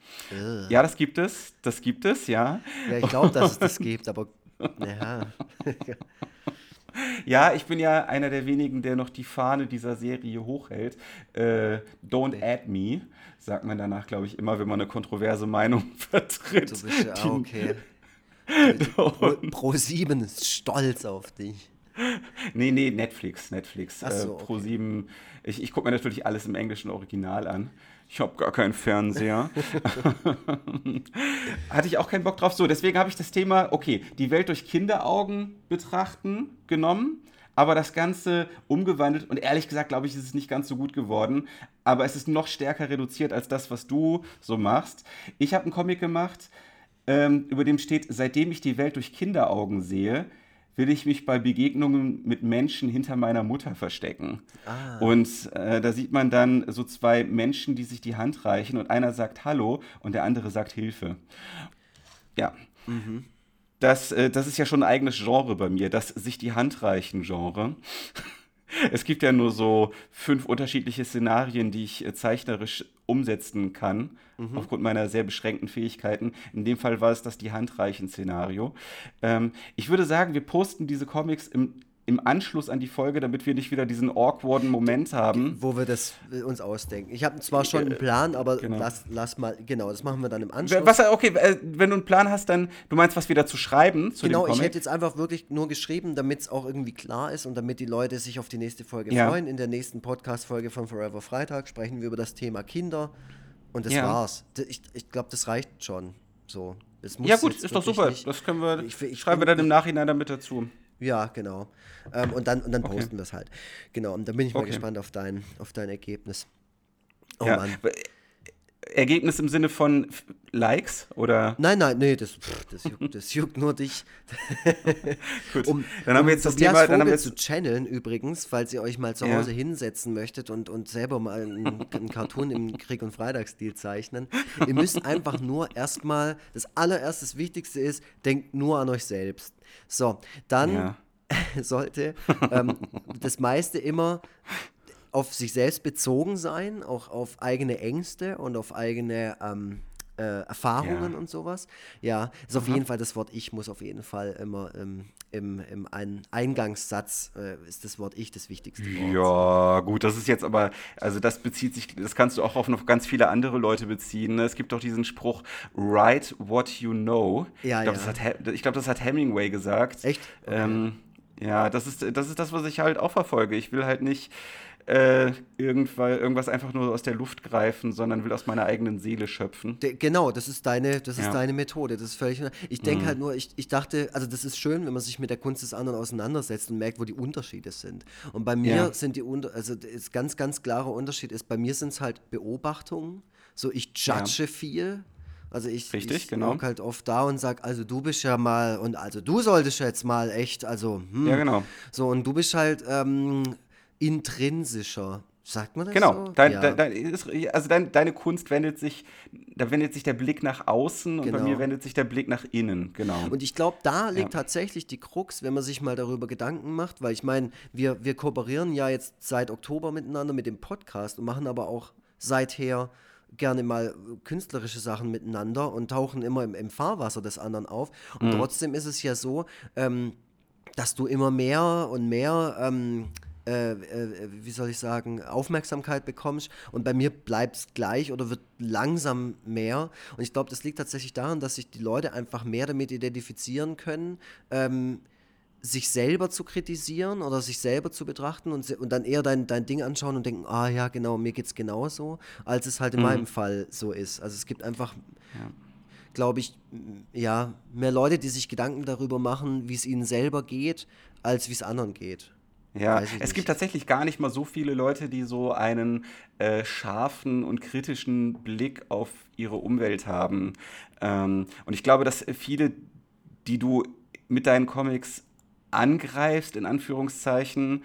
Ja, das gibt es, das gibt es, ja. Ja, ich glaube, dass es das (laughs) gibt, aber ja. Ja, ich bin ja einer der wenigen, der noch die Fahne dieser Serie hochhält. Äh, don't add me, sagt man danach, glaube ich, immer, wenn man eine kontroverse Meinung (laughs) vertritt. Du bist ja Die- okay. (laughs) Pro 7 ist stolz auf dich. Nee, nee, Netflix, Netflix. So, äh, okay. Pro 7. Ich, ich gucke mir natürlich alles im englischen Original an. Ich habe gar keinen Fernseher. (laughs) Hatte ich auch keinen Bock drauf. So, deswegen habe ich das Thema, okay, die Welt durch Kinderaugen betrachten genommen, aber das Ganze umgewandelt. Und ehrlich gesagt, glaube ich, ist es nicht ganz so gut geworden. Aber es ist noch stärker reduziert als das, was du so machst. Ich habe einen Comic gemacht, ähm, über dem steht, seitdem ich die Welt durch Kinderaugen sehe, will ich mich bei Begegnungen mit Menschen hinter meiner Mutter verstecken. Und äh, da sieht man dann so zwei Menschen, die sich die Hand reichen und einer sagt Hallo und der andere sagt Hilfe. Ja. Das, äh, das ist ja schon ein eigenes Genre bei mir, das sich die Hand reichen Genre. (laughs) Es gibt ja nur so fünf unterschiedliche Szenarien, die ich äh, zeichnerisch umsetzen kann, aufgrund meiner sehr beschränkten Fähigkeiten. In dem Fall war es das die Handreichen-Szenario. Ähm, ich würde sagen, wir posten diese Comics im, im Anschluss an die Folge, damit wir nicht wieder diesen awkwarden Moment haben. Wo wir das äh, uns ausdenken. Ich habe zwar schon einen Plan, aber genau. lass, lass mal, genau, das machen wir dann im Anschluss. Was, okay, äh, wenn du einen Plan hast, dann, du meinst, was wieder zu schreiben zu Genau, ich hätte jetzt einfach wirklich nur geschrieben, damit es auch irgendwie klar ist und damit die Leute sich auf die nächste Folge Ja. freuen. In der nächsten Podcast-Folge von Forever Freitag sprechen wir über das Thema Kinder und das Ja. war's. Ich, ich glaube, das reicht schon. So. Ja gut, ist doch super. nicht- das können wir, Ich- ich- schreiben wir dann im Nachhinein damit dazu. Ja, genau. Ähm, und dann, und dann posten wir es halt. Genau, und dann bin ich mal Okay. gespannt auf dein, auf dein Ergebnis. Oh ja. Mann. Ergebnis im Sinne von Likes oder? Nein, nein, nee, das, pff, das, juckt, das juckt nur dich. (laughs) Gut, Um, dann haben wir jetzt das Tobias Thema, dann haben wir zu jetzt, channeln übrigens, falls ihr euch mal zu Ja. Hause hinsetzen möchtet und, und selber mal einen, einen Cartoon im Krieg- und Freitagsstil zeichnen. Ihr müsst einfach nur erstmal, das allererste, das Wichtigste ist, denkt nur an euch selbst. So, dann Ja. (laughs) sollte ähm, das meiste immer auf sich selbst bezogen sein, auch auf eigene Ängste und auf eigene ähm, äh, Erfahrungen Ja. und sowas. Ja, ist auf jeden Fall das Wort Ich muss auf jeden Fall immer ähm, im, im Ein Eingangssatz äh, ist das Wort Ich das wichtigste Wort. Ja, gut, das ist jetzt aber, also das bezieht sich, das kannst du auch auf noch ganz viele andere Leute beziehen. Ne? Es gibt doch diesen Spruch, write what you know. Ja, ich glaube, ja. das, hat ich glaub, das hat Hemingway gesagt. Echt? Okay. Ähm, ja, das ist, das ist das, was ich halt auch verfolge. Ich will halt nicht, äh, irgendwas, einfach nur aus der Luft greifen, sondern will aus meiner eigenen Seele schöpfen. De genau, das ist deine, das ist ja. deine Methode. Das ist völlig. Ich denke mhm. halt nur, ich, ich dachte, also das ist schön, wenn man sich mit der Kunst des anderen auseinandersetzt und merkt, wo die Unterschiede sind. Und bei mir ja. sind die Unter also ist ganz, ganz klarer Unterschied ist, bei mir sind es halt Beobachtungen. So, ich judge ja. viel. Also ich, Richtig, ich genau. halt oft da und sag, also du bist ja mal und also du solltest jetzt mal echt, also hm. ja genau. So und du bist halt ähm, intrinsischer. Sagt man das genau. so? Dein, ja. dein, also dein, deine Kunst wendet sich, da wendet sich der Blick nach außen und genau. bei mir wendet sich der Blick nach innen, genau. Und ich glaube, da liegt ja. tatsächlich die Krux, wenn man sich mal darüber Gedanken macht, weil ich meine, wir, wir kooperieren ja jetzt seit Oktober miteinander mit dem Podcast und machen aber auch seither gerne mal künstlerische Sachen miteinander und tauchen immer im, im Fahrwasser des anderen auf. Und mhm. trotzdem ist es ja so, ähm, dass du immer mehr und mehr ähm, äh, äh, wie soll ich sagen, Aufmerksamkeit bekommst und bei mir bleibt es gleich oder wird langsam mehr. Und ich glaube, das liegt tatsächlich daran, dass sich die Leute einfach mehr damit identifizieren können. Ähm, sich selber zu kritisieren oder sich selber zu betrachten und, und dann eher dein, dein Ding anschauen und denken, ah ja, genau, mir geht es genauso, als es halt in mhm. meinem Fall so ist. Also es gibt einfach, ja. glaube ich, ja, mehr Leute, die sich Gedanken darüber machen, wie es ihnen selber geht, als wie es anderen geht. Ja, es gibt tatsächlich gar nicht mal so viele Leute, die so einen äh, scharfen und kritischen Blick auf ihre Umwelt haben. Ähm, und ich glaube, dass viele, die du mit deinen Comics angreifst, in Anführungszeichen,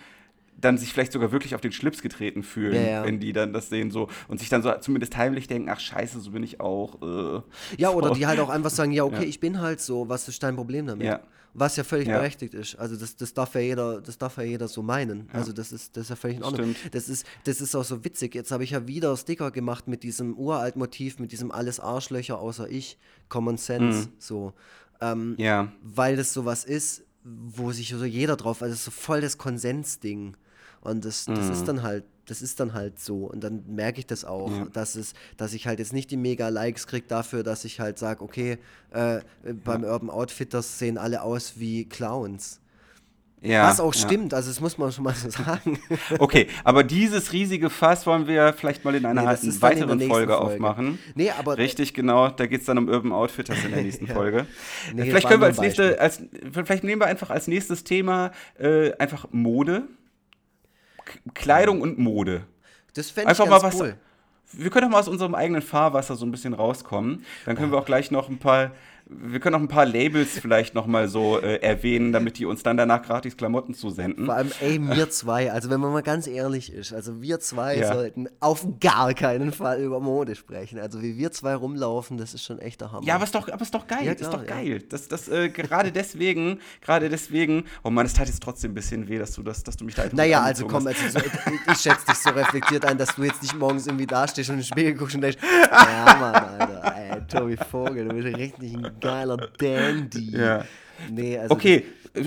dann sich vielleicht sogar wirklich auf den Schlips getreten fühlen, ja, ja. wenn die dann das sehen so und sich dann so zumindest heimlich denken, ach scheiße, so bin ich auch. Äh, ja, oder die halt auch einfach sagen, ja, okay, ja. ich bin halt so, was ist dein Problem damit? Ja. Was ja völlig ja. berechtigt ist. Also das, das darf ja jeder, das darf ja jeder so meinen. Ja. Also das ist, das ist ja völlig in Ordnung. Das ist, das ist auch so witzig. Jetzt habe ich ja wieder Sticker gemacht mit diesem uralt Motiv, mit diesem alles Arschlöcher außer ich, Common Sense, mhm. so. Ähm, ja. Weil das sowas ist, wo sich so jeder drauf, also so voll das Konsensding. Und das, das mhm. ist dann halt das ist dann halt so. Und dann merke ich das auch, ja. dass, es, dass ich halt jetzt nicht die Mega-Likes kriege dafür, dass ich halt sage, okay, äh, beim ja. Urban Outfitters sehen alle aus wie Clowns. Ja, Was auch stimmt, also das muss man schon mal so sagen. (laughs) Okay, aber dieses riesige Fass wollen wir vielleicht mal in einer nee, weiteren in Folge, Folge, aufmachen. Nee, aber Richtig, genau, da geht es dann um Urban Outfitters in der (laughs) nächsten Folge. Nee, vielleicht können wir als nächste, als, vielleicht nehmen wir einfach als nächstes Thema äh, einfach Mode. Kleidung und Mode. Das fände ich Einfach ganz mal was, cool. Wir können doch mal aus unserem eigenen Fahrwasser so ein bisschen rauskommen. Dann können wir auch gleich noch ein paar wir können auch ein paar Labels vielleicht nochmal so äh, erwähnen, damit die uns dann danach gratis Klamotten zusenden. Vor allem, ey, wir zwei, also wenn man mal ganz ehrlich ist, also wir zwei ja. sollten auf gar keinen Fall über Mode sprechen. Also wie wir zwei rumlaufen, das ist schon echt der Hammer. Ja, aber ist doch, aber ist doch geil, ja, klar, ist doch geil. Ja. Das, das, äh, gerade deswegen, gerade deswegen, oh Mann, es tat jetzt trotzdem ein bisschen weh, dass du, das, dass du mich da Naja, also komm, also so, ich schätze dich so reflektiert ein, dass du jetzt nicht morgens irgendwie dastehst und in den Spiegel guckst und denkst, (laughs) ja Mann, Alter, ey, Tobi Vogel, du bist richtig ein geiler Dandy. Ja. Nee, also okay,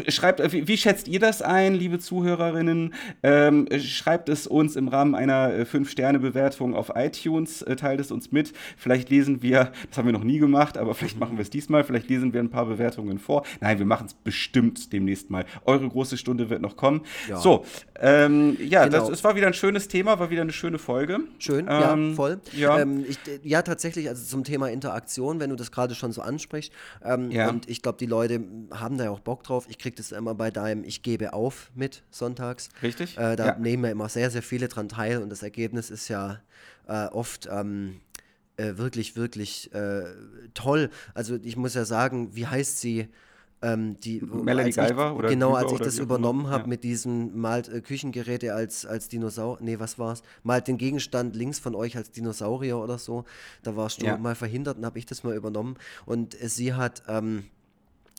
schreibt, wie, wie, schätzt ihr das ein, liebe Zuhörerinnen? Ähm, schreibt es uns im Rahmen einer äh, 5-Sterne-Bewertung auf iTunes, äh, teilt es uns mit. Vielleicht lesen wir, das haben wir noch nie gemacht, aber vielleicht machen wir es diesmal, vielleicht lesen wir ein paar Bewertungen vor. Nein, wir machen es bestimmt demnächst mal. Eure große Stunde wird noch kommen. Ja. So, ähm, ja, genau. das, es war wieder ein schönes Thema, war wieder eine schöne Folge. Schön, ähm, ja, voll. Ja. Ähm, ich, ja, tatsächlich, also zum Thema Interaktion, wenn du das gerade schon so ansprichst. Ähm, ja. Und ich glaube, die Leute haben da ja auch Bock drauf. Ich ich kriege das immer bei deinem Ich gebe auf mit sonntags. Richtig. Äh, da ja. nehmen ja immer sehr, sehr viele dran teil und das Ergebnis ist ja äh, oft ähm, äh, wirklich, wirklich äh, toll. Also ich muss ja sagen, wie heißt sie? Ähm, die, Melanie Guyver oder Genau, als ich das übernommen habe ja. mit diesen malt äh, Küchengeräte als, als Dinosaurier, nee, was war's? Malt den Gegenstand links von euch als Dinosaurier oder so. Da warst du ja. mal verhindert und habe ich das mal übernommen. Und äh, sie hat ähm,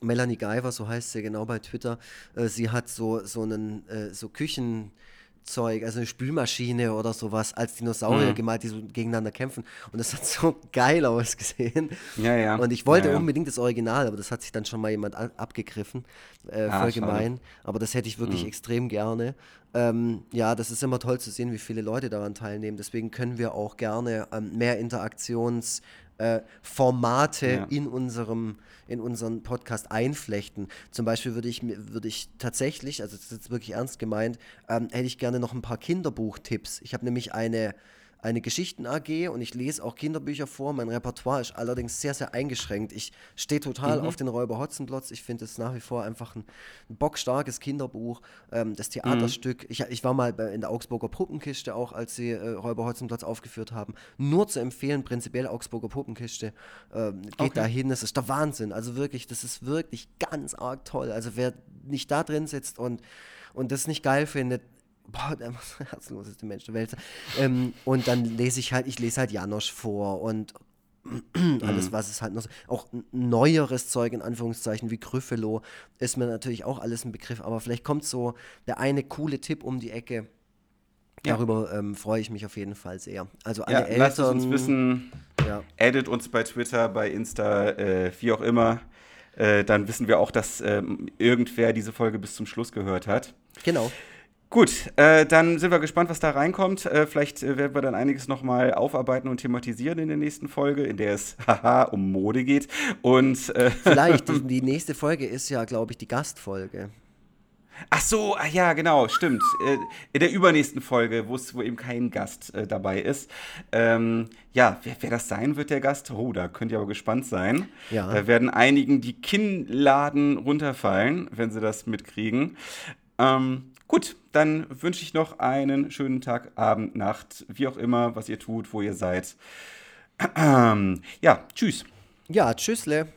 Melanie Guyver, so heißt sie genau bei Twitter, äh, sie hat so, so einen äh, so Küchenzeug, also eine Spülmaschine oder sowas als Dinosaurier mhm. gemalt, die so gegeneinander kämpfen. Und das hat so (laughs) geil ausgesehen. Ja, ja. Und ich wollte ja, ja. unbedingt das Original, aber das hat sich dann schon mal jemand abgegriffen. Äh, ah, voll gemein. Aber das hätte ich wirklich mhm. extrem gerne. Ähm, ja, das ist immer toll zu sehen, wie viele Leute daran teilnehmen. Deswegen können wir auch gerne ähm, mehr Interaktions- äh, Formate ja. in unserem in unseren Podcast einflechten. Zum Beispiel würde ich, würde ich tatsächlich, also das ist jetzt wirklich ernst gemeint, ähm, hätte ich gerne noch ein paar Kinderbuchtipps. Ich habe nämlich eine eine Geschichten-AG und ich lese auch Kinderbücher vor. Mein Repertoire ist allerdings sehr, sehr eingeschränkt. Ich stehe total mhm. auf den Räuber Hotzenplotz. Ich finde es nach wie vor einfach ein, ein bockstarkes Kinderbuch. Ähm, das Theaterstück. Mhm. Ich, ich war mal in der Augsburger Puppenkiste auch, als sie äh, Räuber Hotzenplotz aufgeführt haben. Nur zu empfehlen, prinzipiell Augsburger Puppenkiste. Ähm, geht okay. dahin, das ist der Wahnsinn. Also wirklich, das ist wirklich ganz arg toll. Also wer nicht da drin sitzt und und das nicht geil findet, boah, der herzloseste Mensch der Welt. Ähm, und dann lese ich halt, ich lese halt Janosch vor und (clears throat) alles, mhm. was es halt noch so, auch neueres Zeug in Anführungszeichen wie Gryffalo ist mir natürlich auch alles ein Begriff, aber vielleicht kommt so der eine coole Tipp um die Ecke. Ja. Darüber ähm, freue ich mich auf jeden Fall sehr. Also alle ja, Eltern. Lasst es uns wissen. Ja. Edit uns bei Twitter, bei Insta, äh, wie auch immer. Äh, dann wissen wir auch, dass ähm, irgendwer diese Folge bis zum Schluss gehört hat. Genau. Gut, äh, dann sind wir gespannt, was da reinkommt. Äh, vielleicht äh, werden wir dann einiges nochmal aufarbeiten und thematisieren in der nächsten Folge, in der es (laughs) haha um Mode geht. Und äh, (laughs) vielleicht die, die, nächste Folge ist ja, glaube ich, die Gastfolge. Ach so, ah ja, genau, stimmt. Äh, in der übernächsten Folge, wo eben kein Gast äh, dabei ist. Ähm, ja, wer, wer, das sein wird, der Gast, oh, da könnt ihr aber gespannt sein. Ja. Da werden einigen die Kinnladen runterfallen, wenn sie das mitkriegen. Ähm, Gut, dann wünsche ich noch einen schönen Tag, Abend, Nacht, wie auch immer, was ihr tut, wo ihr seid. (clears throat) Ja, tschüss. Ja, tschüssle.